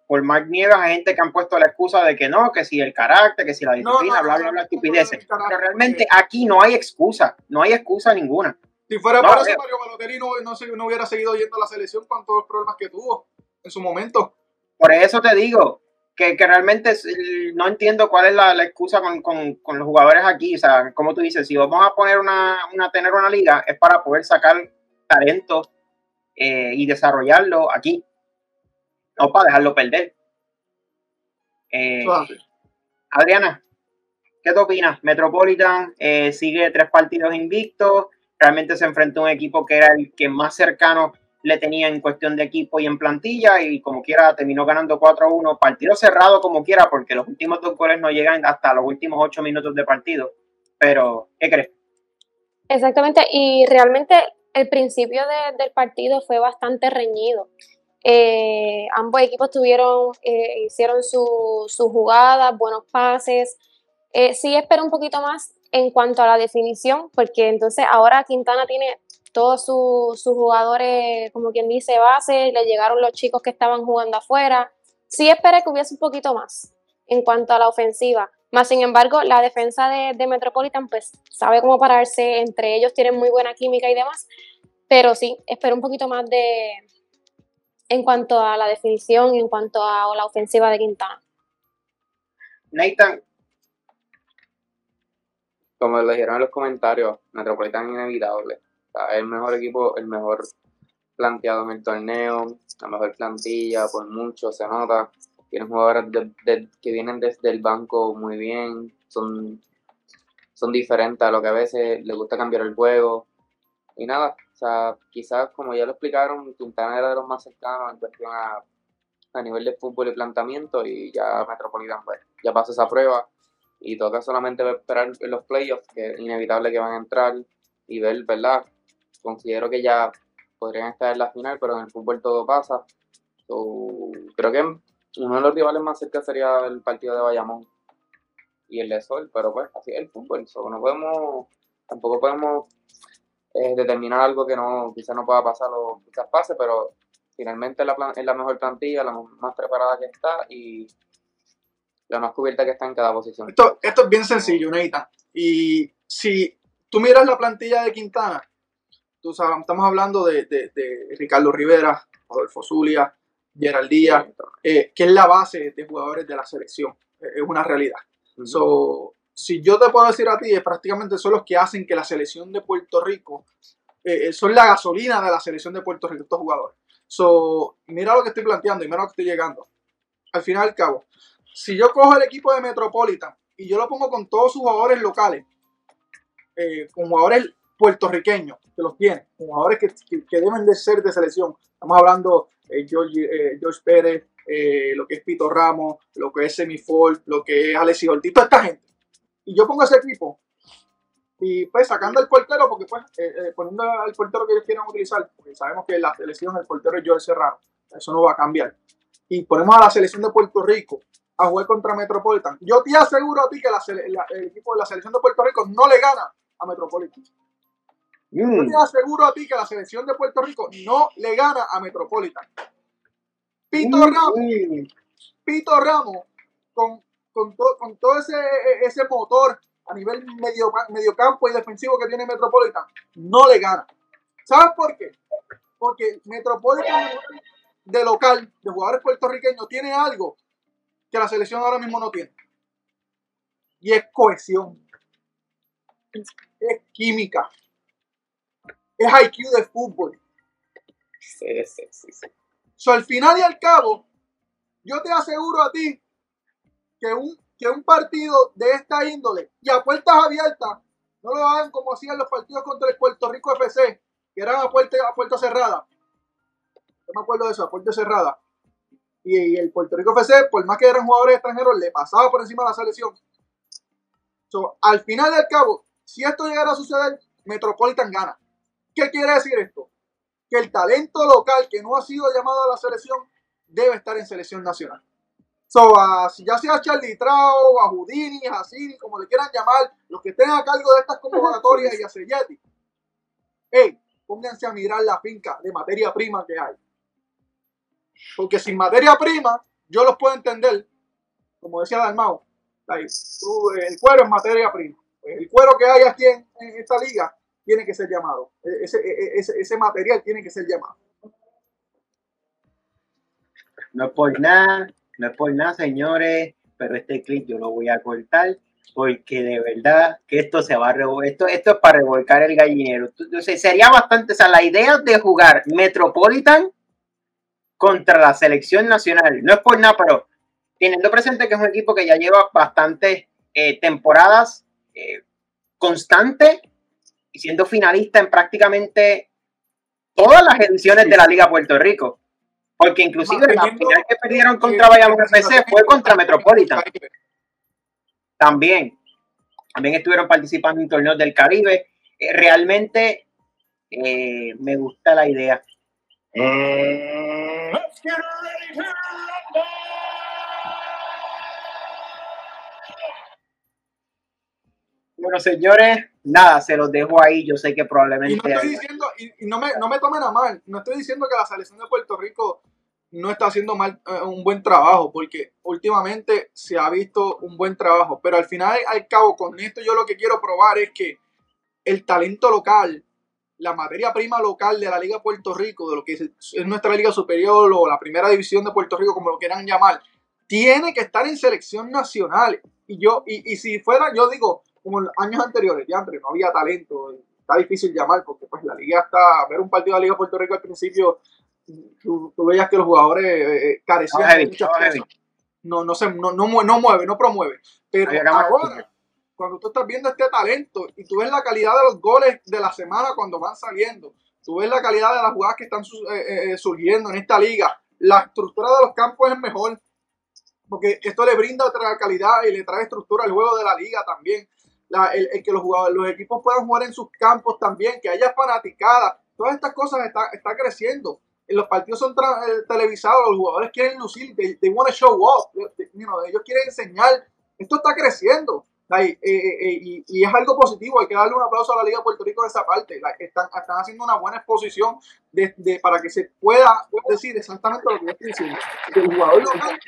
por Mark Nieves hay gente que han puesto la excusa de que no, que si el carácter, que si la disciplina, bla, bla, bla, estupideces. Pero realmente aquí no hay excusa, no hay excusa ninguna. Si fuera por eso, Mario Balotelli no, no, hubiera seguido yendo a la selección con todos los problemas que tuvo en su momento. Por eso te digo, que, realmente no entiendo cuál es la, excusa con, los jugadores aquí. O sea, como tú dices, si vamos a poner una, una tener una liga, es para poder sacar talento eh, y desarrollarlo aquí, no para dejarlo perder. Eh, Adriana, ¿qué te opinas? Metropolitan eh, sigue tres partidos invictos, realmente se enfrentó a un equipo que era el que más cercano le tenía en cuestión de equipo y en plantilla y como quiera terminó ganando 4-1, partido cerrado como quiera porque los últimos dos goles no llegan hasta los últimos ocho minutos de partido. Pero, ¿qué crees? Exactamente, y realmente el principio de- del partido fue bastante reñido. Eh, ambos equipos tuvieron, eh, hicieron su- sus jugadas, buenos pases. Eh, sí espero un poquito más en cuanto a la definición, porque entonces ahora Quintana tiene todos su- sus jugadores, como quien dice, base, le llegaron los chicos que estaban jugando afuera. Sí esperé que hubiese un poquito más en cuanto a la ofensiva. Más sin embargo, la defensa de, Metropolitan, pues, sabe cómo pararse, entre ellos tienen muy buena química y demás, pero sí, espero un poquito más de en cuanto a la definición y en cuanto a la ofensiva de Quintana. Nathan, como lo dijeron en los comentarios, Metropolitan inevitable. El mejor equipo, el mejor planteado en el torneo, la mejor plantilla, por mucho, se nota. Tienen jugadores que vienen desde el banco muy bien, son, son diferentes a lo que a veces les gusta cambiar el juego. Y nada, o sea, quizás como ya lo explicaron, Quintana era de los más cercanos en cuestión a, a nivel de fútbol y planteamiento, y ya Metropolitan pues, ya pasó esa prueba y toca solamente esperar los playoffs, que es inevitable que van a entrar y ver, ¿verdad? Considero que ya podrían estar en la final, pero en el fútbol todo pasa. Creo que uno de los rivales más cerca sería el partido de Bayamón y el de Sol, pero pues así es el fútbol. So, no podemos, tampoco podemos eh, determinar algo que no quizás no pueda pasar o quizás pase, pero finalmente es la, plan- es la mejor plantilla, la más preparada que está y la más cubierta que está en cada posición. Esto, esto es bien sencillo, Neita. Y si tú miras la plantilla de Quintana, tú sabes, estamos hablando de, de- de Ricardo Rivera, Adolfo Zulia, Gerald Díaz, eh, que es la base de jugadores de la selección. Eh, Es una realidad. So, si yo te puedo decir a ti, es prácticamente son los que hacen que la selección de Puerto Rico, eh, son la gasolina de la selección de Puerto Rico, estos jugadores. So, mira lo que estoy planteando y mira lo que estoy llegando. Al fin y al cabo, si yo cojo el equipo de Metropolitan y yo lo pongo con todos sus jugadores locales, con jugadores puertorriqueños, que los tiene, con jugadores que, deben de ser de selección. Estamos hablando eh, George, eh, George Pérez, eh, lo que es Pito Ramos, lo que es Semifold, lo que es Alexis Ortiz, toda esta gente. Y yo pongo ese equipo y pues sacando al portero, porque pues poniendo al portero que ellos quieran utilizar, porque sabemos que la selección el portero es Joel Serrano, eso no va a cambiar. Y ponemos a la selección de Puerto Rico a jugar contra Metropolitan. Yo te aseguro a ti que el equipo de la selección de Puerto Rico no le gana a Metropolitan. Yo mm, te aseguro a ti que la selección de Puerto Rico no le gana a Metropolitan. Pito mm, Ramos, mm. Pito Ramos, con, con, to- con todo ese, ese motor a nivel medio, mediocampo y defensivo que tiene Metropolitan, no le gana. ¿Sabes por qué? Porque Metropolitan de local, de jugadores puertorriqueños, tiene algo que la selección ahora mismo no tiene. Y es cohesión. Es química. Es IQ de fútbol. Sí, sí, sí, sí. So, al final y al cabo, yo te aseguro a ti que un, que un partido de esta índole y a puertas abiertas, no lo hagan como hacían los partidos contra el Puerto Rico FC, que eran a puerta, a puerta cerrada. Yo me acuerdo de eso, a puerta cerrada. Y, y el Puerto Rico FC, por más que eran jugadores extranjeros, le pasaba por encima de la selección. So, al final y al cabo, si esto llegara a suceder, Metropolitan gana. ¿Qué quiere decir esto? Que el talento local que no ha sido llamado a la selección debe estar en selección nacional. So, si ya sea Charlie Trao, a Houdini, a Hassini, como le quieran llamar, los que estén a cargo de estas convocatorias y a Selleti, hey, pónganse a mirar la finca de materia prima que hay. Porque sin materia prima, yo los puedo entender, como decía Dalmao, el cuero es materia prima. El cuero que hay aquí en, en esta liga tiene que ser llamado. E- Ese, e- ese, ese material tiene que ser llamado. No es por nada, no es por nada, señores, pero este clip yo lo voy a cortar porque de verdad que esto se va a revo- esto, esto es para revolcar el gallinero. Se- sería bastante, o sea, la idea de jugar Metropolitan contra la selección nacional, no es por nada, pero teniendo presente que es un equipo que ya lleva bastantes eh, temporadas eh, constante y siendo finalista en prácticamente todas las ediciones de la Liga Puerto Rico. Porque inclusive la final que perdieron contra Bayamón FC fue contra Metropolitan también. También estuvieron participando en torneos del Caribe. Eh, realmente eh, me gusta la idea. Mm, Bueno, señores, nada, se los dejo ahí. Yo sé que Y no probablemente. estoy diciendo, y, y no, me, no me tomen a mal, no estoy diciendo que la selección de Puerto Rico no está haciendo mal, eh, un buen trabajo, porque últimamente se ha visto un buen trabajo, pero al final, al cabo, con esto yo lo que quiero probar es que el talento local, la materia prima local de la Liga de Puerto Rico, de lo que es, es nuestra Liga Superior o la Primera División de Puerto Rico, como lo quieran llamar, tiene que estar en selección nacional. Y yo, y, y si fuera, yo digo, como en años anteriores, ya antes no había talento, está difícil llamar, porque pues la liga está, ver un partido de la Liga de Puerto Rico al principio, tú, tú veías que los jugadores eh, eh, carecían Estaba de muchas estaba cosas. No, no, se, no, no, mue- no mueve, no promueve. Pero ahora, cuando tú estás viendo este talento y tú ves la calidad de los goles de la semana cuando van saliendo, tú ves la calidad de las jugadas que están eh, eh, surgiendo en esta liga, la estructura de los campos es mejor, porque esto le brinda otra calidad y le trae estructura al juego de la liga también. La- el, que los jugadores, los equipos puedan jugar en sus campos también, que haya fanaticada, todas estas cosas está, está creciendo. Los partidos son eh, televisados, los jugadores quieren lucir, they, they show off, you know, ellos quieren enseñar. Esto está creciendo. Eh, eh, eh, y, y es algo positivo, hay que darle un aplauso a la Liga de Puerto Rico en esa parte. Están, están haciendo una buena exposición de, de- para que se pueda decir exactamente lo que yo estoy diciendo. Que el jugador local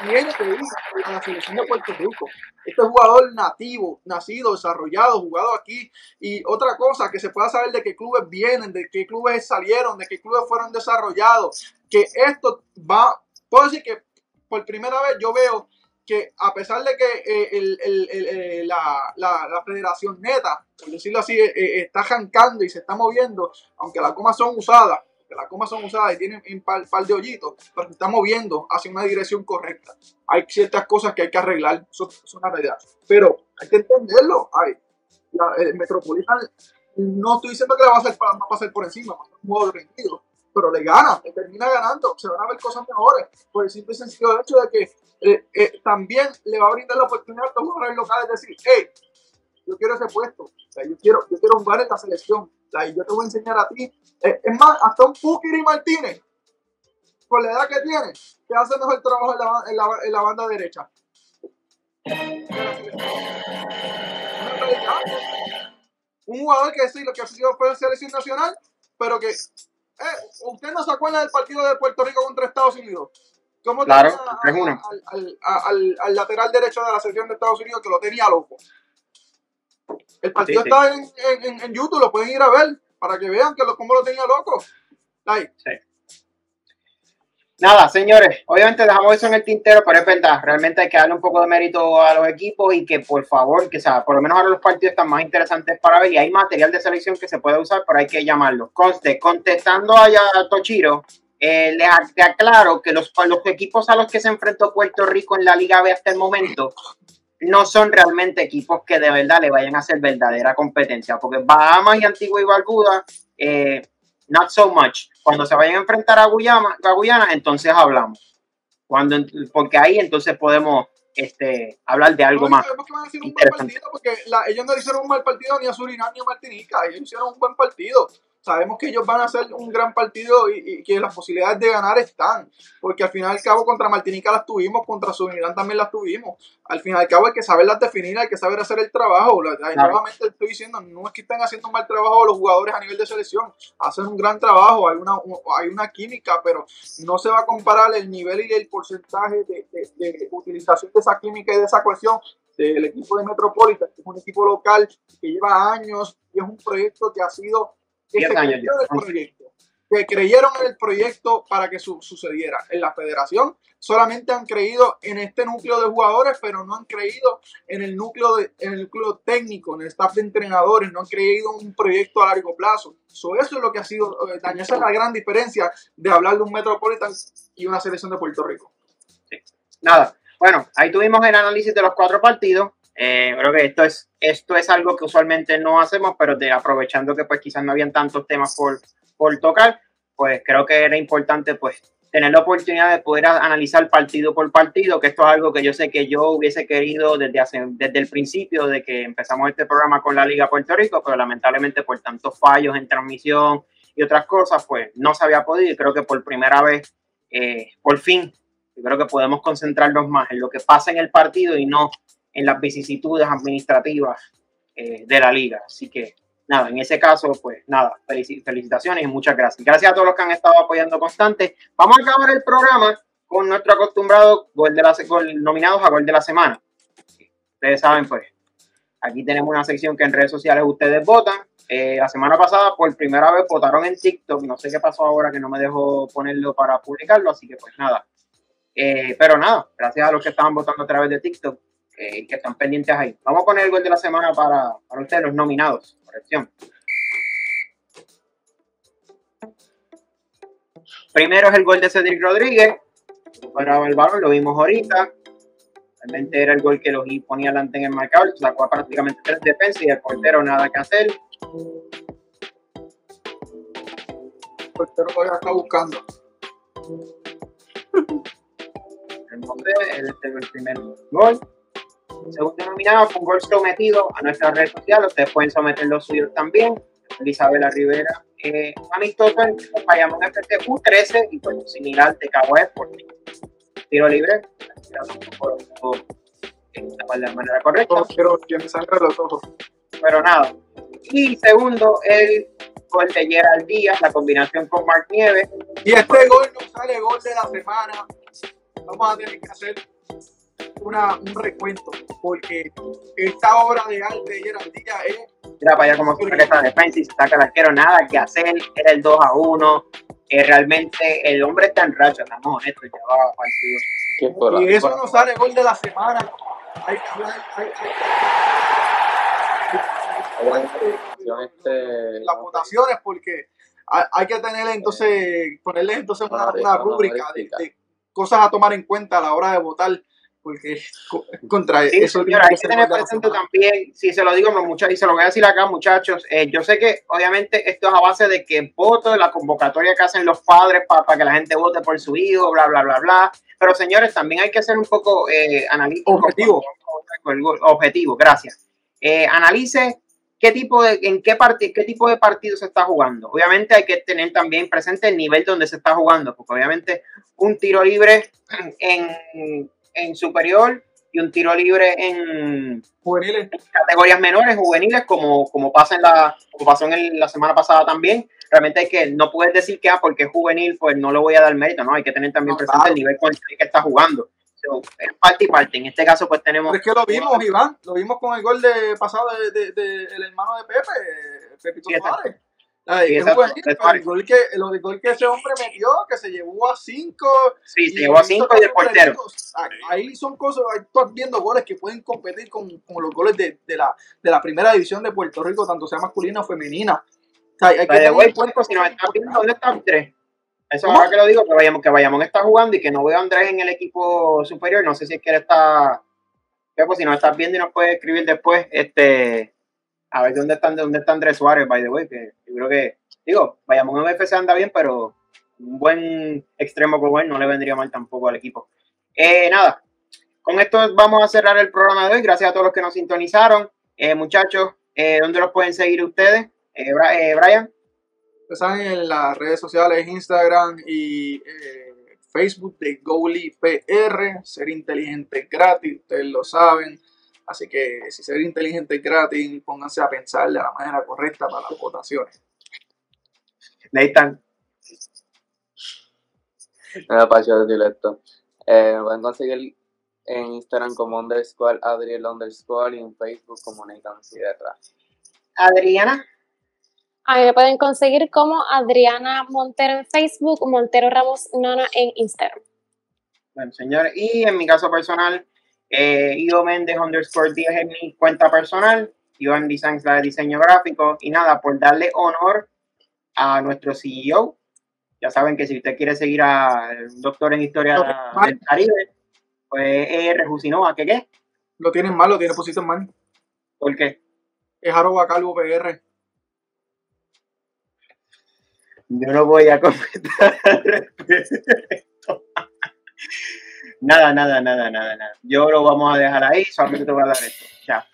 tiene que ir a la selección de Puerto Rico. Este jugador nativo, nacido, desarrollado, jugado aquí. Y otra cosa, que se pueda saber de qué clubes vienen, de qué clubes salieron, de qué clubes fueron desarrollados. Que esto va, puedo decir que por primera vez yo veo que a pesar de que eh, el- el- el- eh, la, la- la federación neta, por decirlo así, eh, está arrancando y se está moviendo, aunque las gomas son usadas, que las gomas son usadas y tienen un par, de hoyitos, pero se está moviendo hacia una dirección correcta. Hay ciertas cosas que hay que arreglar, eso, es una realidad. Pero hay que entenderlo. Ay, la- el Metropolitan, no estoy diciendo que le va a, hacer, pa- va a pasar por encima, va a ser un juego rendido, pero le gana, le termina ganando, se van a ver cosas mejores, por el simple y sencillo hecho de que eh, eh, también le va a brindar la oportunidad a los jugadores locales de decir, hey, yo quiero ese puesto, o sea, yo, quiero, yo quiero jugar en la selección, o yo te voy a enseñar a ti. Eh, es más, hasta un Pukiri Martínez, con la edad que tiene, que hace mejor trabajo en la, banda derecha. Un jugador que sí, lo que ha sido fue selección nacional, pero que eh, usted no se acuerda del partido de Puerto Rico contra Estados Unidos. ¿Cómo Claro, tenía a- 3-1. al, al, a- al- al lateral derecho de la selección de Estados Unidos que lo tenía loco? El partido Sí, sí. está en, en, en- en YouTube, lo pueden ir a ver para que vean que lo, cómo lo tenía loco. Like, Nada, señores, obviamente dejamos eso en el tintero, pero es verdad, realmente hay que darle un poco de mérito a los equipos y que por favor, que sea, por lo menos ahora los partidos están más interesantes para ver y hay material de selección que se puede usar, pero hay que llamarlo. Conste, contestando a Tochiro, eh, le, ac- le aclaro que los, los equipos a los que se enfrentó Puerto Rico en la Liga B hasta el momento no son realmente equipos que de verdad le vayan a hacer verdadera competencia, porque Bahamas y Antigua y Barbuda, eh, not so much. Cuando se vayan a enfrentar a Guyana, a Guyana entonces hablamos. Cuando, porque ahí entonces podemos este, hablar de algo no, más. que van a hacer un buen partido porque la- ellos no hicieron un mal partido ni a Surinam ni a Martinica, ellos hicieron un buen partido. Sabemos que ellos van a hacer un gran partido y, y que las posibilidades de ganar están, porque al final y al cabo contra Martinica las tuvimos, contra Surinam también las tuvimos. Al final y al cabo hay que saberlas definir, hay que saber hacer el trabajo. La- la- Claro. Nuevamente estoy diciendo, no es que estén haciendo un mal trabajo los jugadores a nivel de selección, hacen un gran trabajo, hay una, hay una química, pero no se va a comparar el nivel y el porcentaje de, de- de utilización de esa química y de esa cohesión del equipo de Metropolitan, que es un equipo local que lleva años y es un proyecto que ha sido que años ya. creyeron en el proyecto para que su- sucediera. En la federación solamente han creído en este núcleo de jugadores, pero no han creído en el núcleo de, en el núcleo técnico, en el staff de entrenadores, no han creído en un proyecto a largo plazo. So, eso es lo que ha sido, eh, daño. esa es la gran diferencia de hablar de un Metropolitan y una selección de Puerto Rico. Nada. Bueno, ahí tuvimos el análisis de los cuatro partidos. Eh, creo que esto es, esto es algo que usualmente no hacemos, pero de, aprovechando que pues quizás no habían tantos temas por, por tocar, pues creo que era importante pues tener la oportunidad de poder analizar partido por partido, que esto es algo que yo sé que yo hubiese querido desde, hace, desde el principio de que empezamos este programa con la Liga Puerto Rico, pero lamentablemente por tantos fallos en transmisión y otras cosas, pues no se había podido y creo que por primera vez, eh, por fin, yo creo que podemos concentrarnos más en lo que pasa en el partido y no en las vicisitudes administrativas eh, de la liga. Así que nada, en ese caso, pues nada, felici- felicitaciones y muchas gracias. Gracias a todos los que han estado apoyando constante. Vamos a acabar el programa con nuestro acostumbrado gol de la, gol- nominados a gol de la semana. Ustedes saben, pues, aquí tenemos una sección que en redes sociales ustedes votan. Eh, la semana pasada, por primera vez, votaron en TikTok. No sé qué pasó ahora que no me dejó ponerlo para publicarlo, así que pues nada. Eh, pero nada, gracias a los que estaban votando a través de TikTok, eh, que están pendientes ahí. Vamos a poner el gol de la semana para, para ustedes, los nominados. Corrección. Primero es el gol de Cedric Rodríguez. Recuperaba el balón, lo vimos ahorita. Realmente era el gol que los ponía adelante en el marcador. Sacó prácticamente tres defensas y el portero nada que hacer. El portero todavía está buscando. El nombre, este es el primer gol. Segundo nominado fue un gol sometido a nuestras redes sociales. Ustedes pueden someter los suyos también. Isabela Rivera. Eh, amistoso en Bayamón FC U13 y pues similar de Cabo Sporting. Tiro libre. poco, eh, de la manera correcta. No quiero que me sangre los ojos. pero nada. Y segundo, el gol de Gerald Díaz, la combinación con Mark Nieves. Y este gol no sale gol de la semana. Vamos a tener que hacer una, un recuento. Porque esta obra de arte de Gerald Díaz es Mira para allá como se saca esta defensa y se saca el arquero, nada que hacer, era el 2 a 1. Eh, realmente el hombre está en racha, estamos honestos, ya va partido. Y eso no sale gol de la semana. Hay que hay- hay- Este, las votaciones porque hay, que tener entonces, ponerle entonces una, Una- rúbrica de, de cosas a tomar en cuenta a la hora de votar, porque co- contra Sí, eso señora, hay que tener la presente también, si se lo digo muchachos, y se lo voy a decir acá, muchachos, eh, yo sé que obviamente esto es a base de que voto, la convocatoria que hacen los padres para que la gente vote por su hijo, bla, bla, bla, bla. Pero señores, también hay que ser un poco eh, analítico. Objetivo. Objetivo, gracias. Eh, analice qué tipo de, en qué, parti- qué tipo de partido se está jugando. Obviamente hay que tener también presente el nivel donde se está jugando, porque obviamente un tiro libre en, en superior y un tiro libre en Juveniles, categorías menores, juveniles, como, como pasa en la, como pasó en el- la semana pasada también. Realmente hay que, no puedes decir que ah, porque es juvenil, pues no le voy a dar mérito, ¿no? Hay que tener también No, presente claro. el nivel con el que está jugando. So, es parte y parte. En este caso, pues tenemos. pero es que lo vimos, Iván, lo vimos con el gol de pasado del de, de- el hermano de Pepe, Pepito Sí. Suárez. Ay, es el gol que, el gol que ese hombre metió, que se llevó a cinco, Sí, se llevó a cinco y el portero. Ah, Ahí son cosas, ahí estás viendo goles que pueden competir con, con los goles de, de la, de la primera división de Puerto Rico, tanto sea masculina o femenina. O sea, hay que tener en cuenta si nos estás viendo, ¿dónde está Andrés? Eso ¿Cómo? ahora que lo digo, que vayamos, que Bayamón está jugando y que no veo a Andrés en el equipo superior. No sé si es que él está. Pues si nos estás viendo y nos puedes escribir después, este. A ver dónde está, dónde está Andrés Suárez, by the way, que yo creo que. Digo, Bayamón en FC anda bien, pero un buen extremo como él no le vendría mal tampoco al equipo. Eh, nada, con esto vamos a cerrar el programa de hoy. Gracias a todos los que nos sintonizaron. Eh, muchachos, eh, ¿dónde los pueden seguir ustedes? Eh, eh, Brian. Están en las redes sociales, Instagram y eh, Facebook de Goalie. Ser inteligente gratis, ustedes lo saben. Así que si ser inteligente es gratis, pónganse a pensar de la manera correcta para las votaciones. Nathan. Me da pacho decir esto. Eh, me pueden conseguir en Instagram como underscore Adriel underscore y en Facebook como Nathan Sierra. Adriana. A mí me pueden conseguir como Adriana Montero en Facebook, Montero Ramos Nona en Instagram. Bueno, señores, y en mi caso personal, eh, Ivo Méndez underscore 10 en mi cuenta personal, Iván Designs, la de diseño gráfico, y nada, por darle honor a nuestro CEO. Ya saben que si usted quiere seguir al doctor en historia No, del Caribe, pues es Rejusinoa, ¿qué qué? Lo tienen mal, lo tienen pusiste mal. ¿Por qué? Es arroba calvo PR. Yo no voy a comentar al respecto. Nada, nada, nada, nada, nada. Yo lo vamos a dejar ahí, solamente te voy a dar esto. Ya.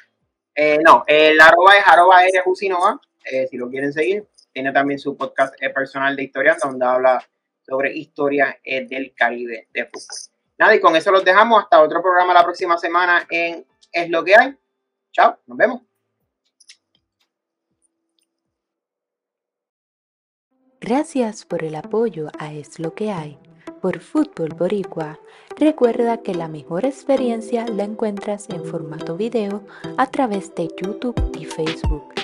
Eh, no, el arroba es arroba Usinova, eh, si lo quieren seguir. Tiene también su podcast eh, personal de historia, donde habla sobre historia eh, del Caribe de fútbol. Nada, y con eso los dejamos. Hasta otro programa la próxima semana en Es lo que hay. Chao, nos vemos. Gracias por el apoyo a Es lo que hay. Por Fútbol Boricua, recuerda que la mejor experiencia la encuentras en formato video a través de YouTube y Facebook.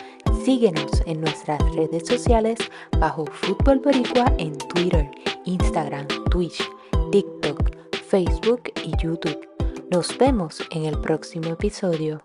Síguenos en nuestras redes sociales bajo Fútbol Boricua en Twitter, Instagram, Twitch, TikTok, Facebook y YouTube. Nos vemos en el próximo episodio.